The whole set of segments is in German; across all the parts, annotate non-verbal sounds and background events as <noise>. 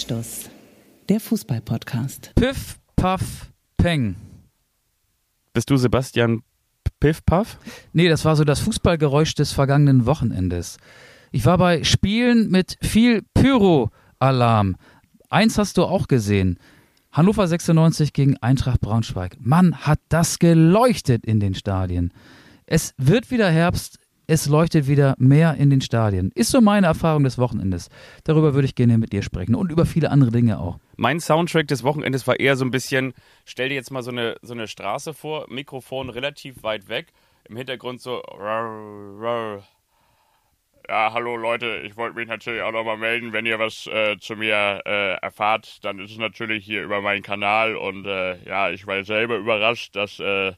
Anstoß, der Fußball-Podcast. Piff, Puff, Peng. Bist du Sebastian Piff, Puff? Nee, das war so das Fußballgeräusch des vergangenen Wochenendes. Ich war bei Spielen mit viel Pyro-Alarm. Eins hast du auch gesehen. Hannover 96 gegen Eintracht Braunschweig. Mann, hat das geleuchtet in den Stadien. Es wird wieder Herbst, es leuchtet wieder mehr in den Stadien. Ist so meine Erfahrung des Wochenendes. Darüber würde ich gerne mit dir sprechen und über viele andere Dinge auch. Mein Soundtrack des Wochenendes war eher so ein bisschen, stell dir jetzt mal so eine, so eine Straße vor, Mikrofon relativ weit weg, im Hintergrund so. Ja, hallo Leute, ich wollte mich natürlich auch nochmal melden, wenn ihr was äh, zu mir äh, erfahrt, dann ist es natürlich hier über meinen Kanal und äh, ja, ich war selber überrascht, dass äh,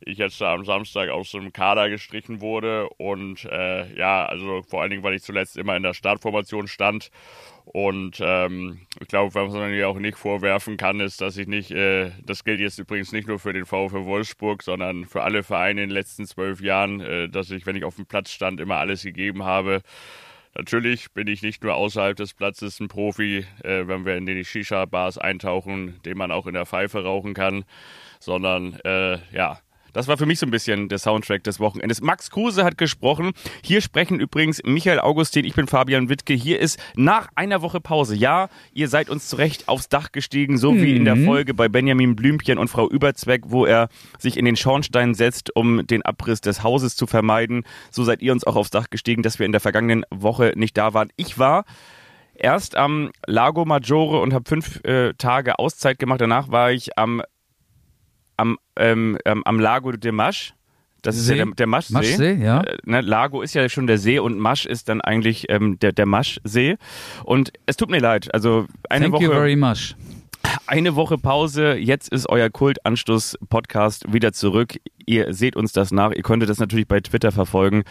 ich jetzt am Samstag aus dem Kader gestrichen wurde. Und äh, ja, also vor allen Dingen, weil ich zuletzt immer in der Startformation stand. Und ähm, ich glaube, was man mir auch nicht vorwerfen kann, ist, dass ich nicht, äh, das gilt jetzt übrigens nicht nur für den VfW Wolfsburg, sondern für alle Vereine in den letzten zwölf Jahren, äh, dass ich, wenn ich auf dem Platz stand, immer alles gegeben habe. Natürlich bin ich nicht nur außerhalb des Platzes ein Profi, äh, wenn wir in die Shisha-Bars eintauchen, den man auch in der Pfeife rauchen kann, sondern äh, ja, das war für mich so ein bisschen der Soundtrack des Wochenendes. Max Kruse hat gesprochen. Hier sprechen übrigens Michael Augustin, ich bin Fabian Wittke. Hier ist nach einer Woche Pause. Ja, ihr seid uns zurecht aufs Dach gestiegen, so mhm. wie in der mhm. Folge bei Benjamin Blümchen und Frau Überzweck, wo er sich in den Schornstein setzt, um den Abriss des Hauses zu vermeiden. So seid ihr uns auch aufs Dach gestiegen, dass wir in der vergangenen Woche nicht da waren. Ich war erst am Lago Maggiore und habe fünf äh, Tage Auszeit gemacht. Danach war ich am am, ähm, am Lago de Masch. Das See? ist ja der, der Maschsee. Maschsee ja. Äh, ne, Lago ist ja schon der See und Masch ist dann eigentlich ähm, der, der Maschsee. Und es tut mir leid. Also eine Thank Woche. You very much. Eine Woche Pause. Jetzt ist euer Kultanstoß-Podcast wieder zurück. Ihr seht uns das nach. Ihr könntet das natürlich bei Twitter verfolgen,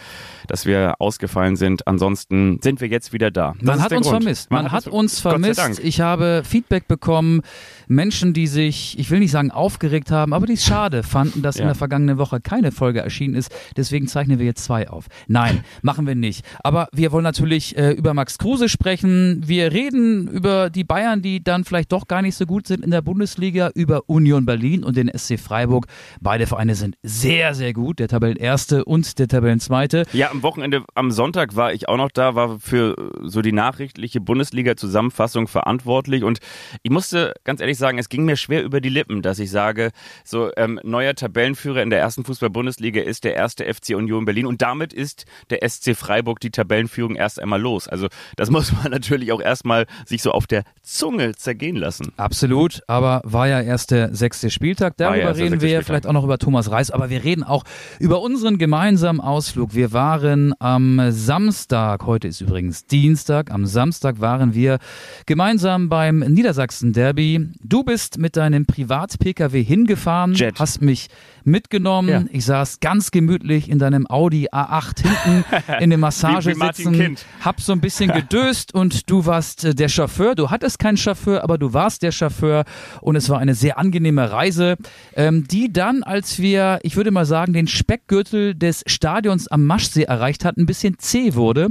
dass wir ausgefallen sind. Ansonsten sind wir jetzt wieder da. Das Man hat uns vermisst. Man, Man hat, uns vermisst. Ich habe Feedback bekommen. Menschen, die sich, ich will nicht sagen aufgeregt haben, aber die es schade fanden, dass ja. in der vergangenen Woche keine Folge erschienen ist. Deswegen zeichnen wir jetzt zwei auf. Nein, <laughs> machen wir nicht. Aber wir wollen natürlich äh, über Max Kruse sprechen. Wir reden über die Bayern, die dann vielleicht doch gar nicht so gut sind in der Bundesliga, über Union Berlin und den SC Freiburg. Beide Vereine sind sehr, sehr gut. Der Tabellenerste und der Tabellenzweite. Ja, am Wochenende, am Sonntag war ich auch noch da, war für so die nachrichtliche Bundesliga-Zusammenfassung verantwortlich und ich musste ganz ehrlich sagen, es ging mir schwer über die Lippen, dass ich sage, so ähm, neuer Tabellenführer in der ersten Fußball-Bundesliga ist der erste FC Union Berlin und damit ist der SC Freiburg die Tabellenführung erst einmal los. Also das <laughs> muss man natürlich auch erstmal sich so auf der Zunge zergehen lassen. Absolut, aber war ja erst der sechste Spieltag. Darüber ja reden wir Spieltag. vielleicht auch noch über Thomas Reis aber wir reden auch über unseren gemeinsamen Ausflug. Wir waren am Samstag, heute ist übrigens Dienstag, am Samstag waren wir gemeinsam beim Niedersachsen-Derby. Du bist mit deinem Privat-Pkw hingefahren, Jet. hast mich mitgenommen. Ja. Ich saß ganz gemütlich in deinem Audi A8 hinten <laughs> in dem Massagesitzen, hab so ein bisschen gedöst und du warst äh, der Chauffeur. Du hattest keinen Chauffeur, aber du warst der Chauffeur und es war eine sehr angenehme Reise, ähm, die dann, als wir, ich würde mal sagen, den Speckgürtel des Stadions am Maschsee erreicht hat, ein bisschen zäh wurde.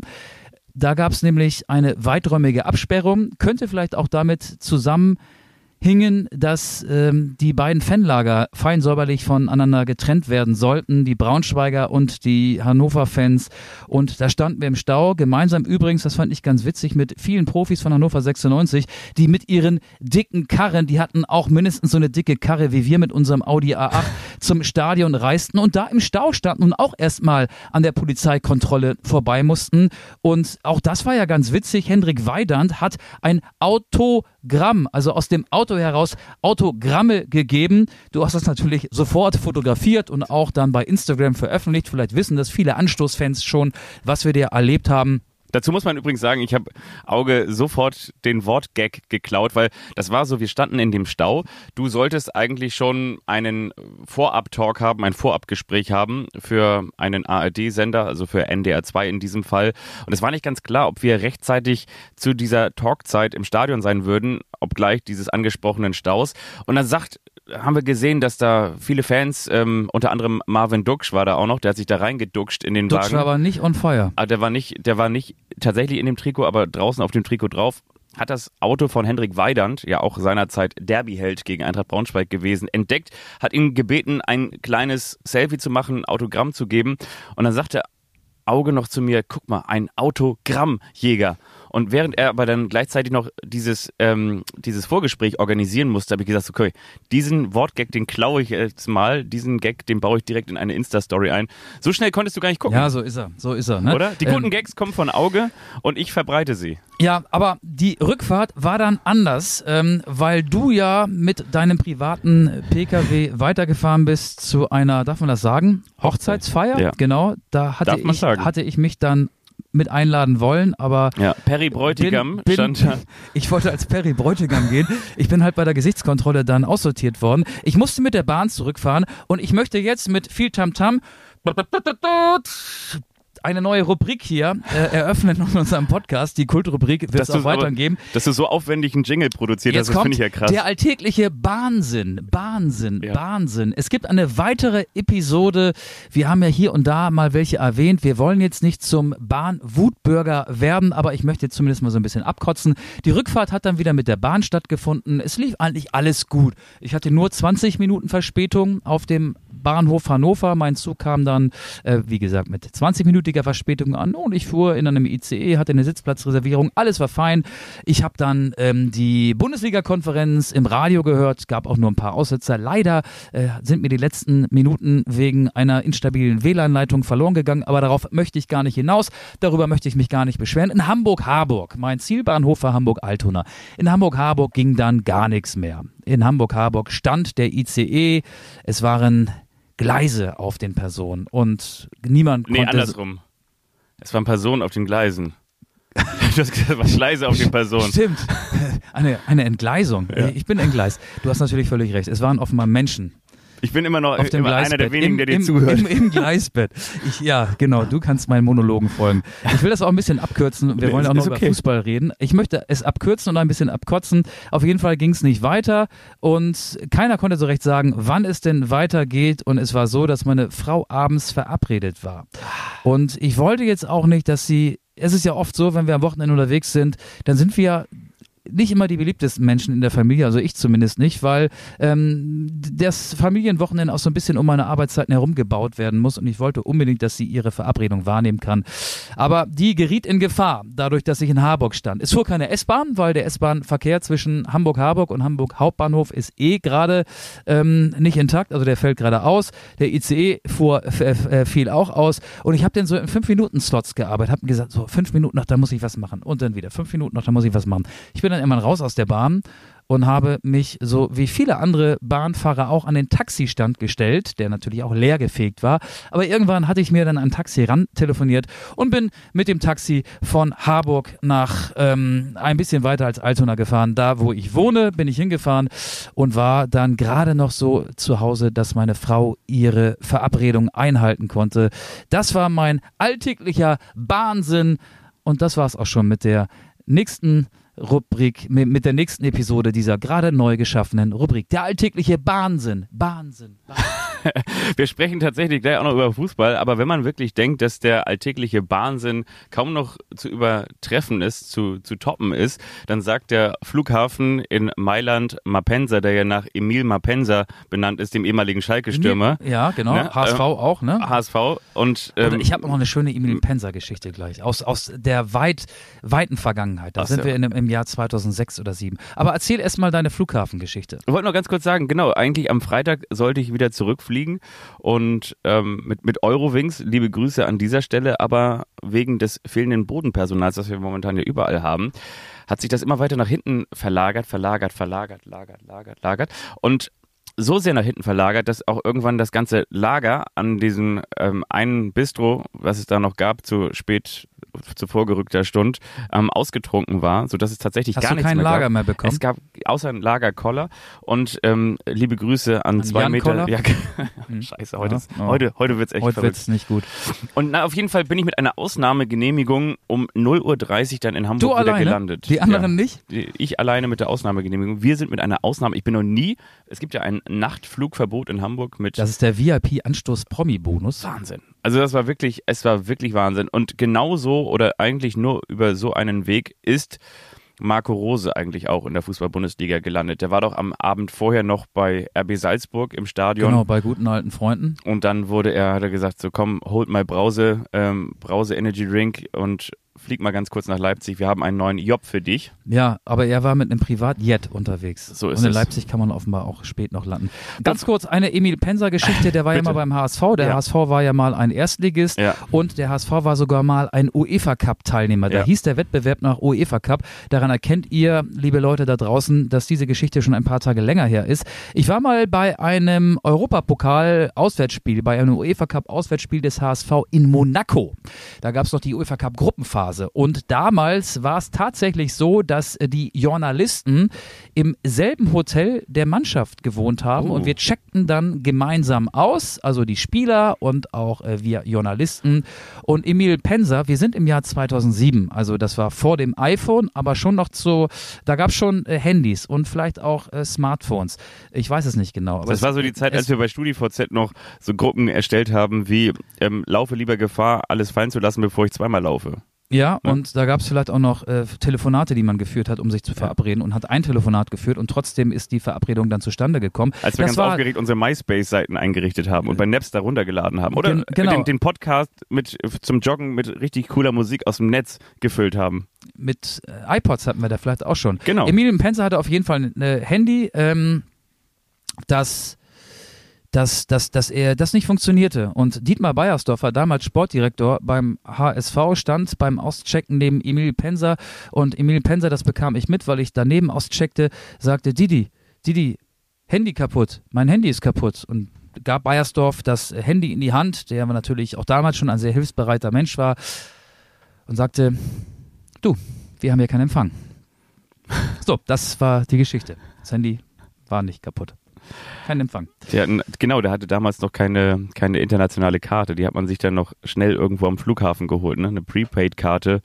Da gab es nämlich eine weiträumige Absperrung, könnte vielleicht auch damit zusammen hingen, dass ähm, die beiden Fanlager fein säuberlich voneinander getrennt werden sollten, die Braunschweiger und die Hannover-Fans. Und da standen wir im Stau, gemeinsam übrigens, das fand ich ganz witzig, mit vielen Profis von Hannover 96, die mit ihren dicken Karren, die hatten auch mindestens so eine dicke Karre wie wir mit unserem Audi A8 <laughs> zum Stadion reisten und da im Stau standen und auch erstmal an der Polizeikontrolle vorbei mussten. Und auch das war ja ganz witzig. Hendrik Weidand hat ein Autogramm, also aus dem Auto Auto heraus Autogramme gegeben. Du hast das natürlich sofort fotografiert und auch dann bei Instagram veröffentlicht. Vielleicht wissen das viele Anstoßfans schon, was wir dir erlebt haben. Dazu muss man übrigens sagen, ich habe Auge sofort den Wortgag geklaut, weil das war so, wir standen in dem Stau. Du solltest eigentlich schon einen Vorab-Talk haben, ein Vorabgespräch haben für einen ARD-Sender, also für NDR 2 in diesem Fall. Und es war nicht ganz klar, ob wir rechtzeitig zu dieser Talkzeit im Stadion sein würden, obgleich dieses angesprochenen Staus. Und dann sagt haben wir gesehen, dass da viele Fans, ähm, unter anderem Marvin Duksch war da auch noch, der hat sich da reingeduckscht in den Duksch Wagen. war aber nicht on fire. Ah, der war nicht, der war nicht tatsächlich in dem Trikot, aber draußen auf dem Trikot drauf. hat das Auto von Hendrik Weidand, ja auch seinerzeit Derbyheld gegen Eintracht Braunschweig gewesen, entdeckt, hat ihn gebeten, ein kleines Selfie zu machen, ein Autogramm zu geben. Und dann sagte Auge noch zu mir, guck mal, ein Autogrammjäger. Und während er aber dann gleichzeitig noch dieses, ähm, dieses Vorgespräch organisieren musste, habe ich gesagt, okay, diesen Wortgag, den klaue ich jetzt mal, diesen Gag, den baue ich direkt in eine Insta-Story ein. So schnell konntest du gar nicht gucken. Ja, so ist er, so ist er. Ne? Oder? Die guten ähm, Gags kommen von Auge und ich verbreite sie. Ja, aber die Rückfahrt war dann anders, ähm, weil du ja mit deinem privaten Pkw weitergefahren bist zu einer, darf man das sagen, Hochzeitsfeier? Ja. Genau, da hatte ich, hatte ich mich dann mit einladen wollen, aber ja, Perry Bräutigam bin, bin, stand da. <laughs> Ich wollte als Perry Bräutigam gehen. Ich bin halt bei der Gesichtskontrolle dann aussortiert worden. Ich musste mit der Bahn zurückfahren und ich möchte jetzt mit viel Tamtam eine neue Rubrik hier äh, eröffnen in unserem Podcast. Die Kultrubrik wird es auch weitergeben. Dass du so aufwendig einen Jingle produziert Jetzt hast, das finde ich ja krass. Der alltägliche Wahnsinn, Wahnsinn, ja. Wahnsinn. Es gibt eine weitere Episode. Wir haben ja hier und da mal welche erwähnt. Wir wollen jetzt nicht zum Bahn-Wutbürger werden, aber ich möchte jetzt zumindest mal so ein bisschen abkotzen. Die Rückfahrt hat dann wieder mit der Bahn stattgefunden. Es lief eigentlich alles gut. Ich hatte nur 20 Minuten Verspätung auf dem Bahnhof Hannover. Mein Zug kam dann, äh, wie gesagt, mit 20-minütiger Verspätung an und ich fuhr in einem ICE, hatte eine Sitzplatzreservierung, alles war fein. Ich habe dann ähm, die Bundesliga-Konferenz im Radio gehört, gab auch nur ein paar Aussetzer. Leider äh, sind mir die letzten Minuten wegen einer instabilen WLAN-Leitung verloren gegangen, aber darauf möchte ich gar nicht hinaus. Darüber möchte ich mich gar nicht beschweren. In Hamburg-Harburg, mein Zielbahnhof war Hamburg-Altona. In Hamburg-Harburg ging dann gar nichts mehr. In Hamburg-Harburg stand der ICE. Es waren Gleise auf den Personen und niemand nee, konnte... Nee, andersrum. Es waren Personen auf den Gleisen. <laughs> Das war Gleise auf den Personen. Stimmt. <laughs> Eine, eine Entgleisung. Ja. Ich bin entgleist. Du hast natürlich völlig recht. Es waren offenbar Menschen. Ich bin immer noch immer einer der wenigen, Im, der dir im, zuhört. Im, Im, Gleisbett. Ich, ja, genau, du kannst meinen Monologen folgen. Ich will das auch ein bisschen abkürzen. Wir wollen auch noch okay. über Fußball reden. Ich möchte es abkürzen und ein bisschen abkotzen. Auf jeden Fall ging es nicht weiter und keiner konnte so recht sagen, wann es denn weitergeht. Und es war so, dass meine Frau abends verabredet war. Und ich wollte jetzt auch nicht, dass sie es ist ja oft so, wenn wir am Wochenende unterwegs sind, dann sind wir nicht immer die beliebtesten Menschen in der Familie, also ich zumindest nicht, weil ähm, das Familienwochenende auch so ein bisschen um meine Arbeitszeiten herum gebaut werden muss und ich wollte unbedingt, dass sie ihre Verabredung wahrnehmen kann. Aber die geriet in Gefahr, dadurch, dass ich in Harburg stand. Es fuhr keine S-Bahn, weil der S-Bahn-Verkehr zwischen Hamburg-Harburg und Hamburg Hauptbahnhof ist eh gerade ähm, nicht intakt, also der fällt gerade aus. Der ICE fuhr, äh, fiel auch aus und ich habe den so in fünf Minuten Slots gearbeitet, habe gesagt, so fünf Minuten noch, da muss ich was machen und dann wieder fünf Minuten noch, da muss ich was machen. Ich bin dann irgendwann raus aus der Bahn und habe mich so wie viele andere Bahnfahrer auch an den Taxistand gestellt, der natürlich auch leer gefegt war. Aber irgendwann hatte ich mir dann ein Taxi ran telefoniert und bin mit dem Taxi von Harburg nach ähm, ein bisschen weiter als Altona gefahren. Da, wo ich wohne, bin ich hingefahren und war dann gerade noch so zu Hause, dass meine Frau ihre Verabredung einhalten konnte. Das war mein alltäglicher Wahnsinn und das war es auch schon mit der nächsten Rubrik, mit, mit der nächsten Episode dieser gerade neu geschaffenen Rubrik. Der alltägliche Wahnsinn. Wahnsinn. Wahnsinn. <laughs> Wir sprechen tatsächlich gleich auch noch über Fußball, aber wenn man wirklich denkt, dass der alltägliche Wahnsinn kaum noch zu übertreffen ist, zu, zu toppen ist, dann sagt der Flughafen in Mailand Mapensa, der ja nach Emil Mapensa benannt ist, dem ehemaligen Schalke-Stürmer. Ja, genau. Ne? HSV ähm, auch, ne? HSV und ähm, ich habe noch eine schöne Emil Pensa-Geschichte gleich aus, aus der weit, weiten Vergangenheit. Da sind ja. wir in, im Jahr 2006 oder 2007. Aber erzähl erst mal deine Flughafengeschichte. Ich wollte noch ganz kurz sagen, genau, eigentlich am Freitag sollte ich wieder zurückfliegen fliegen. Und ähm, mit, mit Eurowings, liebe Grüße an dieser Stelle, aber wegen des fehlenden Bodenpersonals, das wir momentan ja überall haben, hat sich das immer weiter nach hinten verlagert, verlagert, verlagert, lagert, lagert, lagert. Und so sehr nach hinten verlagert, dass auch irgendwann das ganze Lager an diesem ähm, einen Bistro, was es da noch gab, zu spät zu vorgerückter Stunde ähm, ausgetrunken war, sodass es tatsächlich Hast gar nichts mehr Lager gab. mehr bekommen? Es gab außer ein Lagerkoller und ähm, liebe Grüße an, an zwei Jan Meter. Ja, <laughs> hm. Scheiße, heute, ja, oh. heute, heute wird's echt Heute wird es nicht gut. Und na, auf jeden Fall bin ich mit einer Ausnahmegenehmigung um 0.30 Uhr dann in Hamburg du wieder alleine? gelandet. Die anderen ja. nicht? Ich alleine mit der Ausnahmegenehmigung. Wir sind mit einer Ausnahme, ich bin noch nie, es gibt ja ein Nachtflugverbot in Hamburg mit. Das ist der VIP-Anstoß-Promi-Bonus. Wahnsinn. Also das war wirklich, es war wirklich Wahnsinn. Und genauso oder eigentlich nur über so einen Weg ist Marco Rose eigentlich auch in der Fußball-Bundesliga gelandet. Der war doch am Abend vorher noch bei RB Salzburg im Stadion. Genau, bei guten alten Freunden. Und dann wurde er, hat er gesagt, so komm, holt mal Brause, ähm, Brause Energy Drink und flieg mal ganz kurz nach Leipzig, wir haben einen neuen Job für dich. Ja, aber er war mit einem Privatjet unterwegs. So ist Und in es. Leipzig kann man offenbar auch spät noch landen. Ganz kurz eine Emil Penser-Geschichte, der war ja <laughs> mal beim HSV. Der Ja. HSV war ja mal ein Erstligist Ja. und der HSV war sogar mal ein UEFA-Cup-Teilnehmer. Da Ja. hieß der Wettbewerb nach UEFA Cup. Daran erkennt ihr, liebe Leute da draußen, dass diese Geschichte schon ein paar Tage länger her ist. Ich war mal bei einem Europapokal-Auswärtsspiel, bei einem UEFA Cup-Auswärtsspiel des HSV in Monaco. Da gab es noch die UEFA Cup-Gruppenphase und damals war es tatsächlich so, dass äh, die Journalisten im selben Hotel der Mannschaft gewohnt haben Oh. und wir checkten dann gemeinsam aus, also die Spieler und auch äh, wir Journalisten. Und Emil Penser, wir sind im Jahr 2007, also das war vor dem iPhone, aber schon noch so, da gab es schon äh, Handys und vielleicht auch äh, Smartphones. Ich weiß es nicht genau. Aber Das es- war so die Zeit, als wir bei StudiVZ noch so Gruppen erstellt haben, wie ähm, laufe lieber Gefahr, alles fallen zu lassen, bevor ich zweimal laufe. Ja, Ne? und da gab es vielleicht auch noch äh, Telefonate, die man geführt hat, um sich zu verabreden und hat ein Telefonat geführt und trotzdem ist die Verabredung dann zustande gekommen. Als wir das ganz war, aufgeregt unsere MySpace-Seiten eingerichtet haben und bei Napster runtergeladen haben. Oder Gen- genau. den, den Podcast mit, zum Joggen mit richtig cooler Musik aus dem Netz gefüllt haben. mit äh, iPods hatten wir da vielleicht auch schon. Genau. Emilien Penzer hatte auf jeden Fall ein äh, Handy, ähm, das dass, dass, dass er das nicht funktionierte. Und Dietmar Beiersdorfer, damals Sportdirektor beim HSV, stand beim Auschecken neben Emil Penser und Emil Penser, das bekam ich mit, weil ich daneben auscheckte, sagte, Didi, Didi, Handy kaputt, mein Handy ist kaputt und gab Beiersdorf das Handy in die Hand, der natürlich auch damals schon ein sehr hilfsbereiter Mensch war und sagte, du, wir haben hier keinen Empfang. So, das war die Geschichte. Das Handy war nicht kaputt. Kein Empfang. Hatten- genau, der hatte damals noch keine, keine internationale Karte. Die hat man sich dann noch schnell irgendwo am Flughafen geholt, ne? eine Prepaid-Karte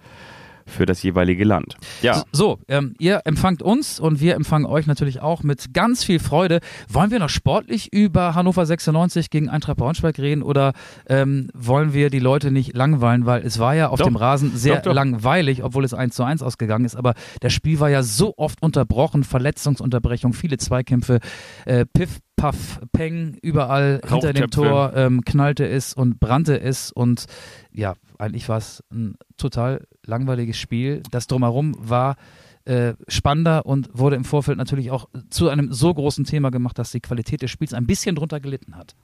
für das jeweilige Land. Ja, So, ähm, ihr empfangt uns und wir empfangen euch natürlich auch mit ganz viel Freude. Wollen wir noch sportlich über Hannover 96 gegen Eintracht Braunschweig reden oder ähm, wollen wir die Leute nicht langweilen, weil es war ja auf Doch. dem Rasen sehr Doch, doch. langweilig, obwohl es 1 zu 1 ausgegangen ist, aber das Spiel war ja so oft unterbrochen, Verletzungsunterbrechung, viele Zweikämpfe, äh, Piff, Puff, Peng, überall hinter dem. Tor ähm, knallte es und brannte es und ja, eigentlich war es ein total langweiliges Spiel. Das drumherum war äh, spannender und wurde im Vorfeld natürlich auch zu einem so großen Thema gemacht, dass die Qualität des Spiels ein bisschen drunter gelitten hat.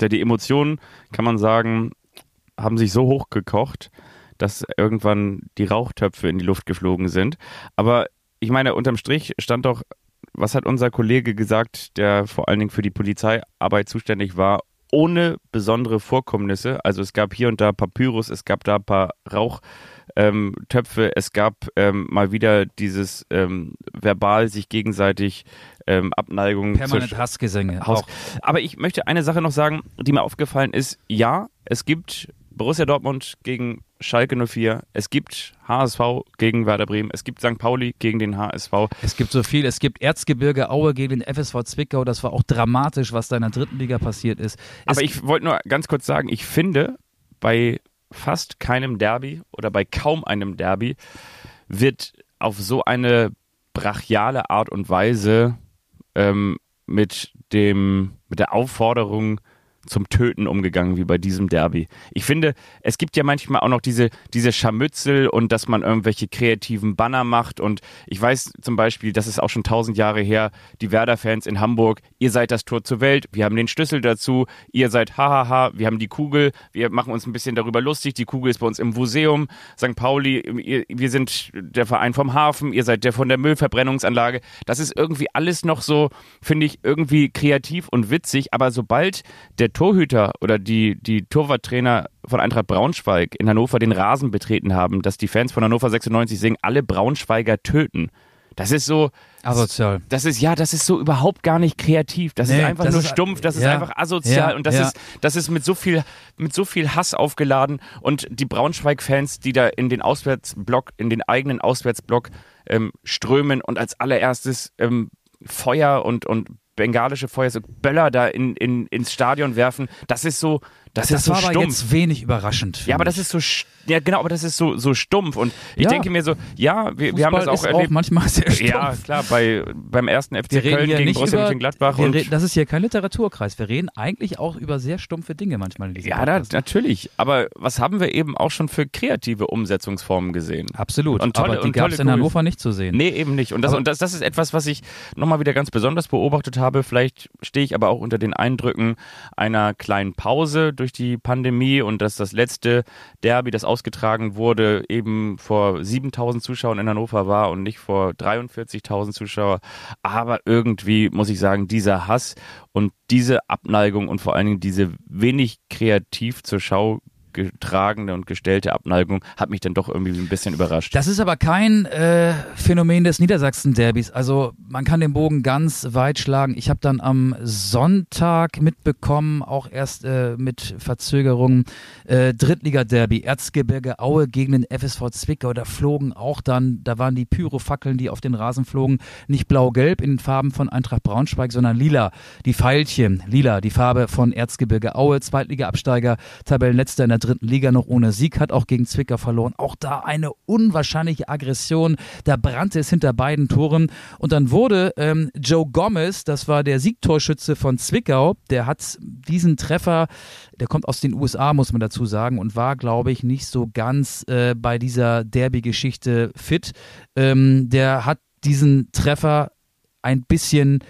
der, die Emotionen, kann man sagen, haben sich so hochgekocht, dass irgendwann die Rauchtöpfe in die Luft geflogen sind. Aber ich meine, unterm Strich stand doch, was hat unser Kollege gesagt, der vor allen Dingen für die Polizeiarbeit zuständig war, ohne besondere Vorkommnisse. Also es gab hier und da Papyrus, es gab da ein paar Rauchtöpfe, ähm, Töpfe, es gab ähm, mal wieder dieses ähm, verbal sich gegenseitig ähm, Abneigung Permanent Hassgesänge. Haus. Auch. Aber ich möchte eine Sache noch sagen, die mir aufgefallen ist. Ja, es gibt Borussia Dortmund gegen Schalke 04, es gibt HSV gegen Werder Bremen, es gibt St. Pauli gegen den HSV. Es gibt so viel. Es gibt Erzgebirge Aue gegen den FSV Zwickau. Das war auch dramatisch, was da in der dritten Liga passiert ist. Es Aber ich wollte nur ganz kurz sagen, ich finde, bei fast keinem Derby oder bei kaum einem Derby wird auf so eine brachiale Art und Weise ähm, mit dem mit der Aufforderung zum Töten umgegangen wie bei diesem Derby. Ich finde, es gibt ja manchmal auch noch diese, diese Scharmützel und dass man irgendwelche kreativen Banner macht und ich weiß zum Beispiel, das ist auch schon tausend Jahre her, die Werder-Fans in Hamburg, ihr seid das Tor zur Welt, wir haben den Schlüssel dazu, ihr seid hahaha, wir haben die Kugel, wir machen uns ein bisschen darüber lustig, die Kugel ist bei uns im Museum, St. Pauli, wir sind der Verein vom Hafen, ihr seid der von der Müllverbrennungsanlage, das ist irgendwie alles noch so, finde ich, irgendwie kreativ und witzig, aber sobald der Torhüter oder die, die Torwarttrainer von Eintracht Braunschweig in Hannover den Rasen betreten haben, dass die Fans von Hannover 96 singen, alle Braunschweiger töten. Das ist so, asozial. das ist ja, das ist so überhaupt gar nicht kreativ. Das Nee, ist einfach das nur ist- stumpf, das ist ja, einfach asozial ja, und das ja. ist das ist mit so viel mit so viel Hass aufgeladen und die Braunschweig Fans, die da in den Auswärtsblock, in den eigenen Auswärtsblock ähm, strömen und als allererstes ähm, Feuer und und bengalische Feuer, so Böller da in, in, ins Stadion werfen. Das ist so, das, das ist so war stumpf. aber jetzt wenig überraschend. Ja, aber das ist so, ja genau, aber das ist so, so stumpf und ich ja. denke mir so, ja, wir, wir haben das auch erlebt. Auch manchmal sehr stumpf. Ja, klar, bei, beim ersten FC wir Köln gegen Borussia Mönchengladbach. Und reden, das ist hier kein Literaturkreis. Wir reden eigentlich auch über sehr stumpfe Dinge manchmal in diesem Ja, da, natürlich. Aber was haben wir eben auch schon für kreative Umsetzungsformen gesehen? Absolut. Und tolle, aber die gab es in Hannover nicht zu sehen. Nee, eben nicht. Und das, und das, das ist etwas, was ich nochmal wieder ganz besonders beobachtet habe. Vielleicht stehe ich aber auch unter den Eindrücken einer kleinen Pause durch die Pandemie und dass das letzte Derby, das ausgetragen wurde, eben vor 7000 Zuschauern in Hannover war und nicht vor 43.000 Zuschauern. Aber irgendwie muss ich sagen, dieser Hass und diese Abneigung und vor allen Dingen diese wenig kreativ zur Schau getragene und gestellte Abneigung hat mich dann doch irgendwie ein bisschen überrascht. Das ist aber kein äh, Phänomen des Niedersachsen-Derbys. Also man kann den Bogen ganz weit schlagen. Ich habe dann am Sonntag mitbekommen, auch erst äh, mit Verzögerung, äh, Drittliga-Derby, Erzgebirge Aue gegen den FSV Zwickau. Da flogen auch dann, da waren die Pyrofackeln, die auf den Rasen flogen, nicht blau-gelb in den Farben von Eintracht Braunschweig, sondern lila. Die Pfeilchen, lila, die Farbe von Erzgebirge Aue, Zweitliga-Absteiger, Tabellenletzter in der dritten Liga noch ohne Sieg, hat auch gegen Zwickau verloren. Auch da eine unwahrscheinliche Aggression. Da brannte es hinter beiden Toren. Und dann wurde ähm, Joe Gomez, das war der Siegtorschütze von Zwickau, der hat diesen Treffer, der kommt aus den USA, muss man dazu sagen, und war, glaube ich, nicht so ganz äh, bei dieser Derby-Geschichte fit. Ähm, der hat diesen Treffer ein bisschen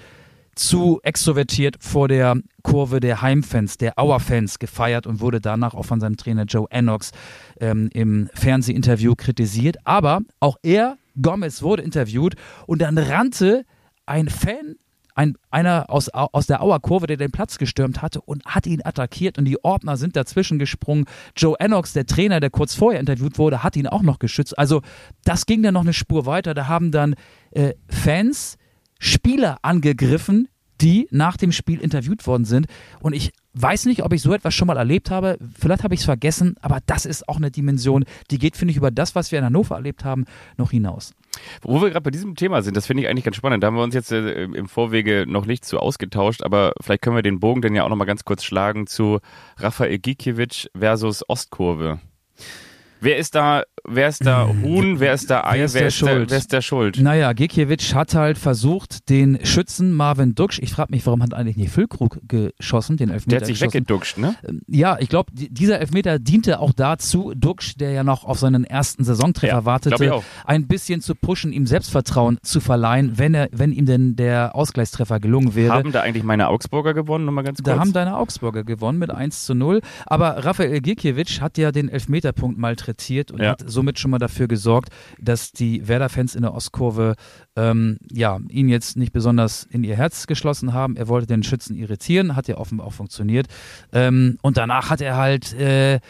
zu extrovertiert vor der Kurve der Heimfans, der Auerfans gefeiert und wurde danach auch von seinem Trainer Joe Ennox ähm, im Fernsehinterview kritisiert. Aber auch er, Gomez, wurde interviewt und dann rannte ein Fan ein, einer aus, aus der Auerkurve, der den Platz gestürmt hatte und hat ihn attackiert und die Ordner sind dazwischen gesprungen. Joe Ennox, der Trainer, der kurz vorher interviewt wurde, hat ihn auch noch geschützt. Also das ging dann noch eine Spur weiter. Da haben dann äh, Fans Spieler angegriffen, die nach dem Spiel interviewt worden sind. Und ich weiß nicht, ob ich so etwas schon mal erlebt habe. Vielleicht habe ich es vergessen, aber das ist auch eine Dimension, die geht, finde ich, über das, was wir in Hannover erlebt haben, noch hinaus. Wo wir gerade bei diesem Thema sind, das finde ich eigentlich ganz spannend. Da haben wir uns jetzt äh, im Vorwege noch nicht zu ausgetauscht, aber vielleicht können wir den Bogen dann ja auch noch mal ganz kurz schlagen zu Rafael Gikiewicz versus Ostkurve. Wer ist da, wer ist da Huhn, wer ist da Ei, wer ist, wer, ist der, wer ist der Schuld? Naja, Gikiewicz hat halt versucht, den Schützen Marvin Duksch, ich frage mich, warum hat eigentlich nicht Füllkrug geschossen, den Elfmeter Der hat sich geschossen. weggeduckscht, ne? Ähm, ja, ich glaube, dieser Elfmeter diente auch dazu, Duksch, der ja noch auf seinen ersten Saisontreffer ja, wartete, ein bisschen zu pushen, ihm Selbstvertrauen zu verleihen, wenn er, wenn ihm denn der Ausgleichstreffer gelungen wäre. Haben da eigentlich meine Augsburger gewonnen, nochmal ganz kurz? Da haben deine Augsburger gewonnen mit 1 zu 0, aber Rafael Gikiewicz hat ja den Elfmeterpunkt malträtiert interpretiert und ja. hat somit schon mal dafür gesorgt, dass die Werder-Fans in der Ostkurve ähm, ja, ihn jetzt nicht besonders in ihr Herz geschlossen haben. Er wollte den Schützen irritieren, hat ja offenbar auch funktioniert. Ähm, und danach hat er halt äh,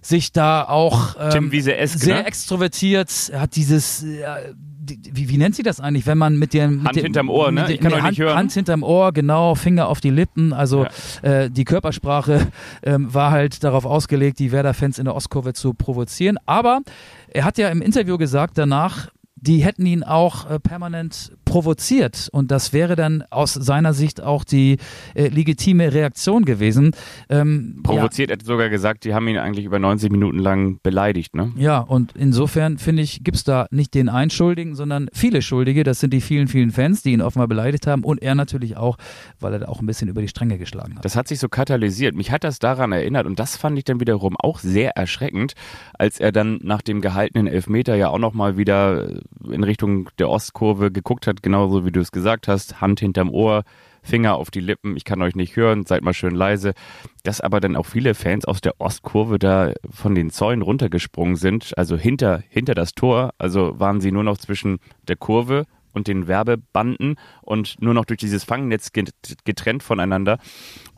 sich da auch ähm, sehr ne? extrovertiert, hat dieses äh, wie, wie nennt sie das eigentlich, wenn man mit dem mit Hand dem, hinterm Ohr, ne? Ich kann euch Hand, nicht hören. Hand hinterm Ohr, genau, Finger auf die Lippen. Also ja. äh, die Körpersprache ähm, war halt darauf ausgelegt, die Werder-Fans in der Ostkurve zu provozieren. Aber er hat ja im Interview gesagt danach, die hätten ihn auch äh, permanent provoziert und das wäre dann aus seiner Sicht auch die äh, legitime Reaktion gewesen. Ähm, provoziert, ja. er hat sogar gesagt, die haben ihn eigentlich über 90 Minuten lang beleidigt, ne? Ja, und insofern finde ich, gibt es da nicht den einen Schuldigen, sondern viele Schuldige. Das sind die vielen, vielen Fans, die ihn offenbar beleidigt haben und er natürlich auch, weil er da auch ein bisschen über die Stränge geschlagen hat. Das hat sich so katalysiert. Mich hat das daran erinnert und das fand ich dann wiederum auch sehr erschreckend, als er dann nach dem gehaltenen Elfmeter ja auch nochmal wieder in Richtung der Ostkurve geguckt hat, genauso wie du es gesagt hast, Hand hinterm Ohr, Finger auf die Lippen, ich kann euch nicht hören, seid mal schön leise. Dass aber dann auch viele Fans aus der Ostkurve da von den Zäunen runtergesprungen sind, also hinter, hinter das Tor, also waren sie nur noch zwischen der Kurve und den Werbebanden und nur noch durch dieses Fangnetz getrennt voneinander.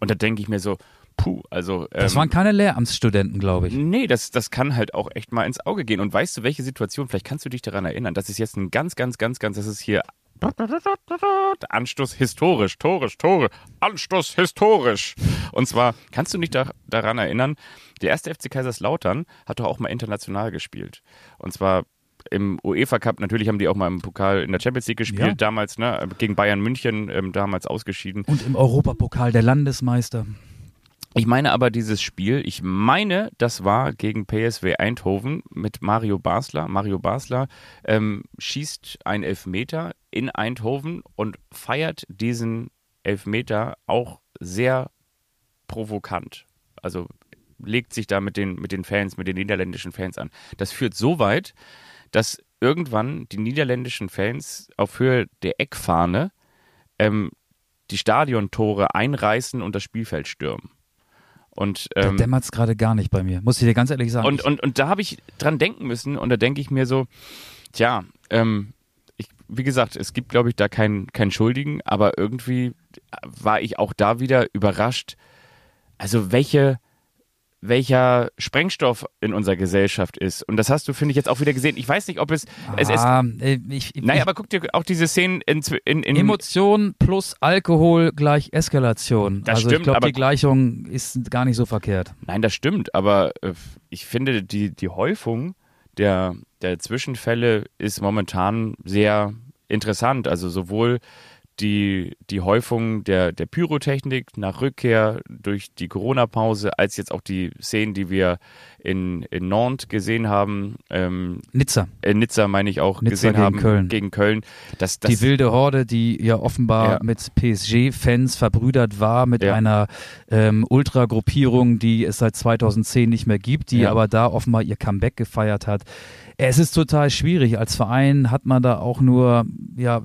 Und da denke ich mir so, puh, also. Ähm, das waren keine Lehramtsstudenten, glaube ich. Nee, das, das kann halt auch echt mal ins Auge gehen. Und weißt du, welche Situation, vielleicht kannst du dich daran erinnern, das ist jetzt ein ganz, ganz, ganz, ganz, das ist hier Anstoß historisch, torisch, Tore, Anstoß historisch. Und zwar, kannst du dich da, daran erinnern, der erste FC Kaiserslautern hat doch auch mal international gespielt. Und zwar im UEFA Cup, natürlich haben die auch mal im Pokal in der Champions League gespielt, ja. damals, ne, gegen Bayern München, ähm, damals ausgeschieden. Und im Europapokal der Landesmeister. Ich meine aber dieses Spiel, ich meine, das war gegen PSW Eindhoven mit Mario Basler. Mario Basler ähm, schießt einen Elfmeter in Eindhoven und feiert diesen Elfmeter auch sehr provokant. Also legt sich da mit den, mit den Fans, mit den niederländischen Fans an. Das führt so weit, dass irgendwann die niederländischen Fans auf Höhe der Eckfahne ähm, die Stadiontore einreißen und das Spielfeld stürmen. Und, ähm, da dämmert es gerade gar nicht bei mir, muss ich dir ganz ehrlich sagen. Und, und, und da habe ich dran denken müssen und da denke ich mir so, tja, ähm, ich, wie gesagt, es gibt, glaube ich, da keinen kein Schuldigen, aber irgendwie war ich auch da wieder überrascht. Also welche, welcher Sprengstoff in unserer Gesellschaft ist. Und das hast du, finde ich, jetzt auch wieder gesehen. Ich weiß nicht, ob es. es ah, ist, ich, ich, naja, aber guck dir auch diese Szenen in. in, in Emotion plus Alkohol gleich Eskalation. Das also stimmt, ich glaube, die Gleichung ist gar nicht so verkehrt. Nein, das stimmt, aber äh, ich finde, die, die Häufung der, der Zwischenfälle ist momentan sehr interessant. Also sowohl die, die Häufung der, der Pyrotechnik nach Rückkehr durch die Corona-Pause, als jetzt auch die Szenen, die wir in, in Nantes gesehen haben. Ähm, Nizza. In Nizza meine ich auch Nizza gesehen gegen haben. Köln. Gegen Köln. Das, das die wilde Horde, die ja offenbar ja. mit PSG-Fans verbrüdert war, mit ja. einer ähm, Ultra-Gruppierung, die es seit 2010 nicht mehr gibt, die ja. aber da offenbar ihr Comeback gefeiert hat. Es ist total schwierig. Als Verein hat man da auch nur, ja,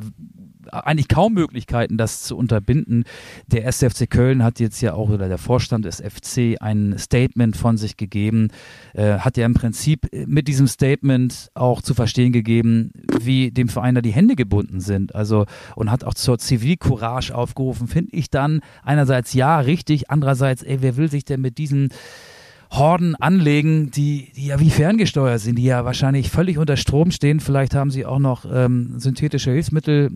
eigentlich kaum Möglichkeiten, das zu unterbinden. Der SFC Köln hat jetzt ja auch, oder der Vorstand des FC, ein Statement von sich gegeben, äh, hat ja im Prinzip mit diesem Statement auch zu verstehen gegeben, wie dem Verein da die Hände gebunden sind. Also, und hat auch zur Zivilcourage aufgerufen, finde ich dann einerseits ja richtig, andererseits, ey, wer will sich denn mit diesen Horden anlegen, die, die ja wie ferngesteuert sind, die ja wahrscheinlich völlig unter Strom stehen. Vielleicht haben sie auch noch ähm, synthetische Hilfsmittel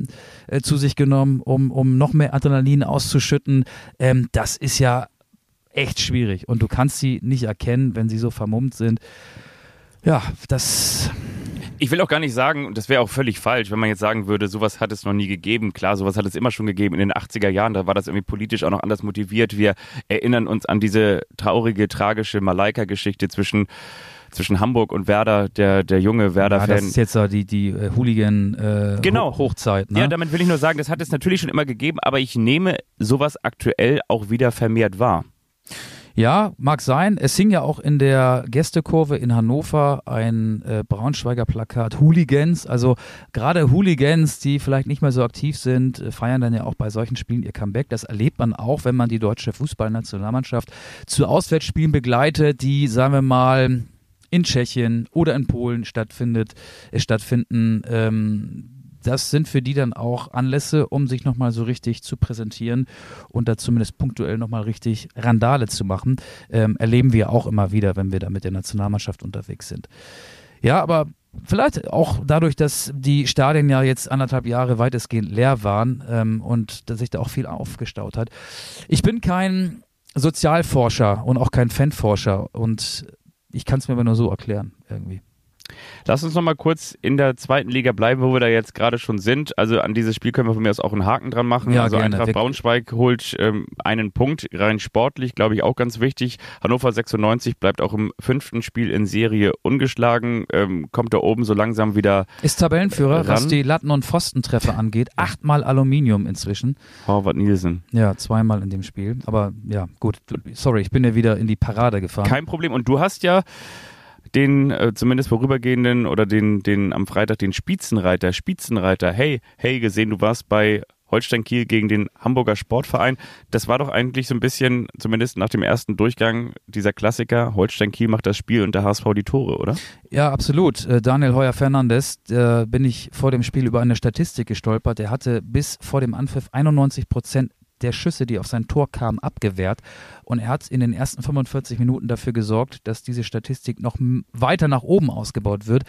äh, zu sich genommen, um, um noch mehr Adrenalin auszuschütten. Ähm, das ist ja echt schwierig und du kannst sie nicht erkennen, wenn sie so vermummt sind. Ja, das ich will auch gar nicht sagen, das wäre auch völlig falsch, wenn man jetzt sagen würde, sowas hat es noch nie gegeben. Klar, sowas hat es immer schon gegeben in den 80er Jahren, da war das irgendwie politisch auch noch anders motiviert. Wir erinnern uns an diese traurige, tragische Malaika-Geschichte zwischen zwischen Hamburg und Werder, der, der junge Werder-Fan. Ja, das ist jetzt so die, die äh, Hooligan-Hochzeit. Äh, genau. Hochzeit, ne? Ja, damit will ich nur sagen, das hat es natürlich schon immer gegeben, aber ich nehme sowas aktuell auch wieder vermehrt wahr. Ja, mag sein. Es hing ja auch in der Gästekurve in Hannover ein äh, Braunschweiger Plakat Hooligans. Also gerade Hooligans, die vielleicht nicht mehr so aktiv sind, äh, feiern dann ja auch bei solchen Spielen ihr Comeback. Das erlebt man auch, wenn man die deutsche Fußballnationalmannschaft zu Auswärtsspielen begleitet, die, sagen wir mal, in Tschechien oder in Polen stattfindet, äh, stattfinden. Ähm, das sind für die dann auch Anlässe, um sich nochmal so richtig zu präsentieren und da zumindest punktuell nochmal richtig Randale zu machen. Ähm, erleben wir auch immer wieder, wenn wir da mit der Nationalmannschaft unterwegs sind. Ja, aber vielleicht auch dadurch, dass die Stadien ja jetzt anderthalb Jahre weitestgehend leer waren ähm, und dass sich da auch viel aufgestaut hat. Ich bin kein Sozialforscher und auch kein Fanforscher und ich kann es mir aber nur so erklären irgendwie. Lass uns noch mal kurz in der zweiten Liga bleiben, wo wir da jetzt gerade schon sind. Also an dieses Spiel können wir von mir aus auch einen Haken dran machen. Ja, also gerne. Eintracht Braunschweig holt ähm, einen Punkt, rein sportlich, glaube ich, auch ganz wichtig. Hannover 96 bleibt auch im fünften Spiel in Serie ungeschlagen, ähm, kommt da oben so langsam wieder. Ist Tabellenführer, ran. was die Latten- und Pfostentreffer angeht. Achtmal Aluminium inzwischen. Horvath Nielsen. Ja, zweimal in dem Spiel. Aber ja, gut. Sorry, ich bin ja wieder in die Parade gefahren. Kein Problem. Und du hast ja den äh, zumindest vorübergehenden oder den, den am Freitag den Spitzenreiter, Spitzenreiter, hey, hey, gesehen, du warst bei Holstein Kiel gegen den Hamburger Sportverein. Das war doch eigentlich so ein bisschen, zumindest nach dem ersten Durchgang, dieser Klassiker. Holstein Kiel macht das Spiel und der HSV die Tore, oder? Ja, absolut. Äh, Daniel Heuer Fernandes, äh, bin ich vor dem Spiel über eine Statistik gestolpert. Der hatte bis vor dem Anpfiff 91 Prozent der Schüsse, die auf sein Tor kamen, abgewehrt. Und er hat in den ersten 45 Minuten dafür gesorgt, dass diese Statistik noch weiter nach oben ausgebaut wird.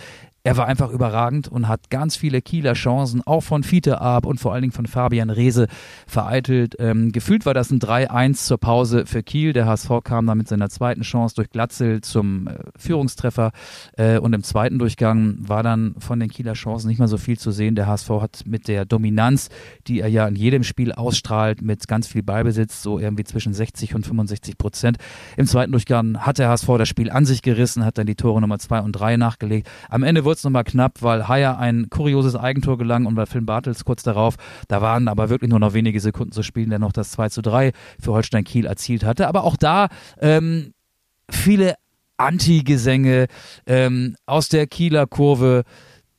Er war einfach überragend und hat ganz viele Kieler Chancen, auch von Fiete Ab und vor allen Dingen von Fabian Reese vereitelt. Ähm, gefühlt war das ein 3-1 zur Pause für Kiel. Der HSV kam dann mit seiner zweiten Chance durch Glatzel zum äh, Führungstreffer äh, und im zweiten Durchgang war dann von den Kieler Chancen nicht mehr so viel zu sehen. Der HSV hat mit der Dominanz, die er ja in jedem Spiel ausstrahlt, mit ganz viel Ballbesitz, so irgendwie zwischen 60 und 65 Prozent. Im zweiten Durchgang hat der HSV das Spiel an sich gerissen, hat dann die Tore Nummer 2 und 3 nachgelegt. Am Ende wurde es nochmal knapp, weil Haier ein kurioses Eigentor gelang und bei Film Bartels kurz darauf. Da waren aber wirklich nur noch wenige Sekunden zu spielen, der noch das 2 zu 3 für Holstein Kiel erzielt hatte. Aber auch da ähm, viele Anti-Gesänge ähm, aus der Kieler Kurve.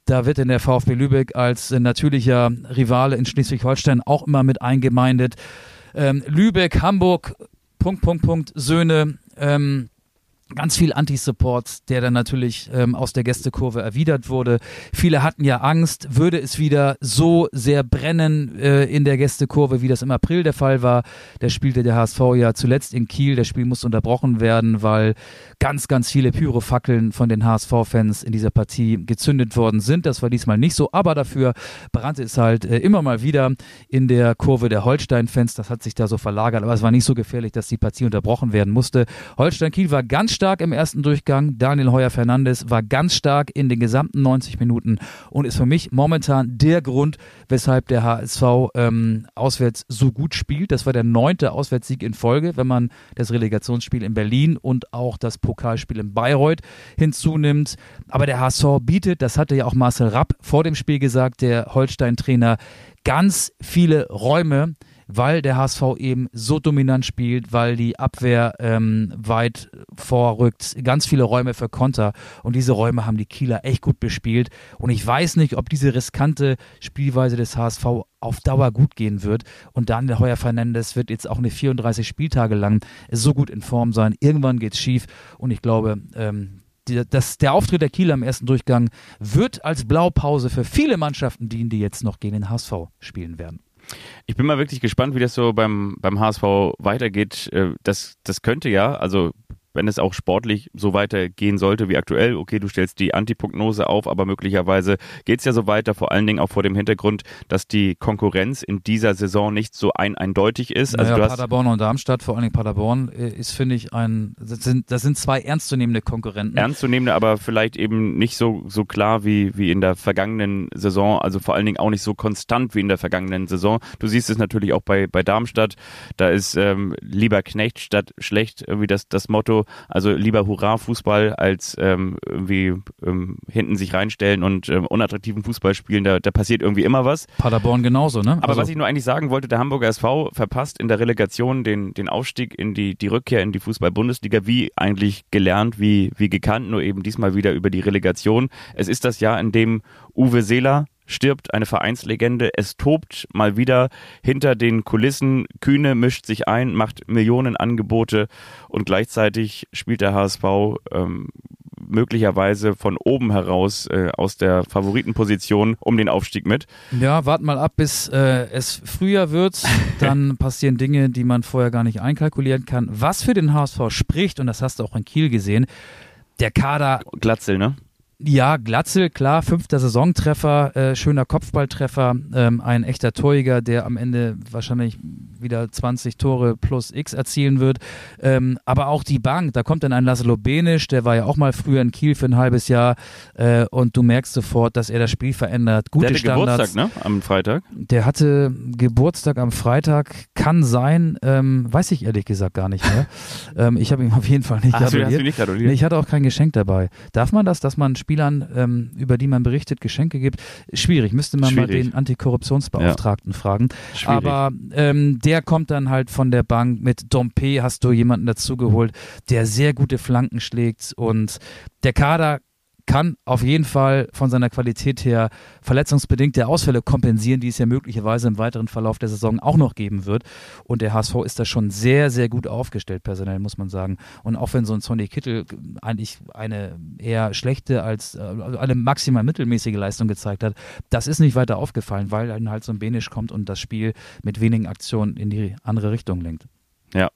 Da wird in der VfB Lübeck als natürlicher Rivale in Schleswig-Holstein auch immer mit eingemeindet. Ähm, Lübeck, Hamburg, Punkt, Punkt, Punkt, Söhne. Ähm, ganz viel Anti-Support, der dann natürlich ähm, aus der Gästekurve erwidert wurde. Viele hatten ja Angst, würde es wieder so sehr brennen äh, in der Gästekurve, wie das im April der Fall war. Da spielte der HSV ja zuletzt in Kiel. Das Spiel musste unterbrochen werden, weil ganz, ganz viele Pyrofackeln von den HSV-Fans in dieser Partie gezündet worden sind. Das war diesmal nicht so, aber dafür brannte es halt äh, immer mal wieder in der Kurve der Holstein-Fans. Das hat sich da so verlagert, aber es war nicht so gefährlich, dass die Partie unterbrochen werden musste. Holstein-Kiel war ganz stark im ersten Durchgang. Daniel Heuer-Fernandes war ganz stark in den gesamten 90 Minuten und ist für mich momentan der Grund, weshalb der HSV ähm, auswärts so gut spielt. Das war der neunte Auswärtssieg in Folge, wenn man das Relegationsspiel in Berlin und auch das Pokalspiel in Bayreuth hinzunimmt. Aber der HSV bietet, das hatte ja auch Marcel Rapp vor dem Spiel gesagt, der Holstein-Trainer, ganz viele Räume weil der HSV eben so dominant spielt, weil die Abwehr ähm, weit vorrückt, ganz viele Räume für Konter und diese Räume haben die Kieler echt gut bespielt und ich weiß nicht, ob diese riskante Spielweise des HSV auf Dauer gut gehen wird und Daniel Heuer Fernandes wird jetzt auch eine 34 Spieltage lang so gut in Form sein. Irgendwann geht's schief und ich glaube, ähm, die, das, der Auftritt der Kieler im ersten Durchgang wird als Blaupause für viele Mannschaften dienen, die jetzt noch gegen den HSV spielen werden. Ich bin mal wirklich gespannt, wie das so beim, beim HSV weitergeht. Äh, das, das könnte ja, also wenn es auch sportlich so weitergehen sollte wie aktuell. Okay, du stellst die Antiprognose auf, aber möglicherweise geht es ja so weiter, vor allen Dingen auch vor dem Hintergrund, dass die Konkurrenz in dieser Saison nicht so ein eindeutig ist. Also naja, Paderborn und Darmstadt, vor allen Dingen Paderborn, äh, ist, finde ich, ein, das sind, das sind zwei ernstzunehmende Konkurrenten. Ernstzunehmende, aber vielleicht eben nicht so, so klar wie, wie in der vergangenen Saison, also vor allen Dingen auch nicht so konstant wie in der vergangenen Saison. Du siehst es natürlich auch bei, bei Darmstadt, da ist ähm, lieber Knecht statt schlecht irgendwie das, das Motto. Also lieber Hurra-Fußball als ähm, irgendwie ähm, hinten sich reinstellen und ähm, unattraktiven Fußball spielen. Da, da passiert irgendwie immer was. Paderborn genauso, ne? Aber also. was ich nur eigentlich sagen wollte, der Hamburger SV verpasst in der Relegation den, den Aufstieg in die, die Rückkehr in die Fußball-Bundesliga, wie eigentlich gelernt, wie, wie gekannt, nur eben diesmal wieder über die Relegation. Es ist das Jahr, in dem Uwe Seeler stirbt eine Vereinslegende. Es tobt mal wieder hinter den Kulissen. Kühne mischt sich ein, macht Millionen Angebote und gleichzeitig spielt der HSV ähm, möglicherweise von oben heraus äh, aus der Favoritenposition um den Aufstieg mit. Ja, warten mal ab, bis äh, es früher wird. <laughs> Dann passieren Dinge, die man vorher gar nicht einkalkulieren kann. Was für den HSV spricht, und das hast du auch in Kiel gesehen, der Kader. Glatzel, ne? Ja, Glatzel, klar, fünfter Saisontreffer, äh, schöner Kopfballtreffer, ähm, ein echter Torjäger, der am Ende wahrscheinlich wieder 20 Tore plus X erzielen wird. Ähm, aber auch die Bank, da kommt dann ein Laszlo Benisch, der war ja auch mal früher in Kiel für ein halbes Jahr äh, und du merkst sofort, dass er das Spiel verändert. Gute der hatte Standards. Geburtstag, ne? Am Freitag? Der hatte Geburtstag am Freitag, kann sein, ähm, weiß ich ehrlich gesagt gar nicht mehr. <laughs> ähm, ich habe ihm auf jeden Fall nicht gratuliert. Hast du nicht gratuliert? Nee, ich hatte auch kein Geschenk dabei. Darf man das, dass man Spielern, ähm, über die man berichtet, Geschenke gibt? Schwierig, müsste man Schwierig. mal den Antikorruptionsbeauftragten ja. fragen. Schwierig. Aber ähm, der kommt dann halt von der Bank. Mit Dompe hast du jemanden dazugeholt, der sehr gute Flanken schlägt und der Kader kann auf jeden Fall von seiner Qualität her verletzungsbedingte Ausfälle kompensieren, die es ja möglicherweise im weiteren Verlauf der Saison auch noch geben wird. Und der HSV ist da schon sehr, sehr gut aufgestellt, personell, muss man sagen. Und auch wenn so ein Sonny Kittel eigentlich eine eher schlechte als also eine maximal mittelmäßige Leistung gezeigt hat, das ist nicht weiter aufgefallen, weil dann halt so ein Benisch kommt und das Spiel mit wenigen Aktionen in die andere Richtung lenkt. Ja.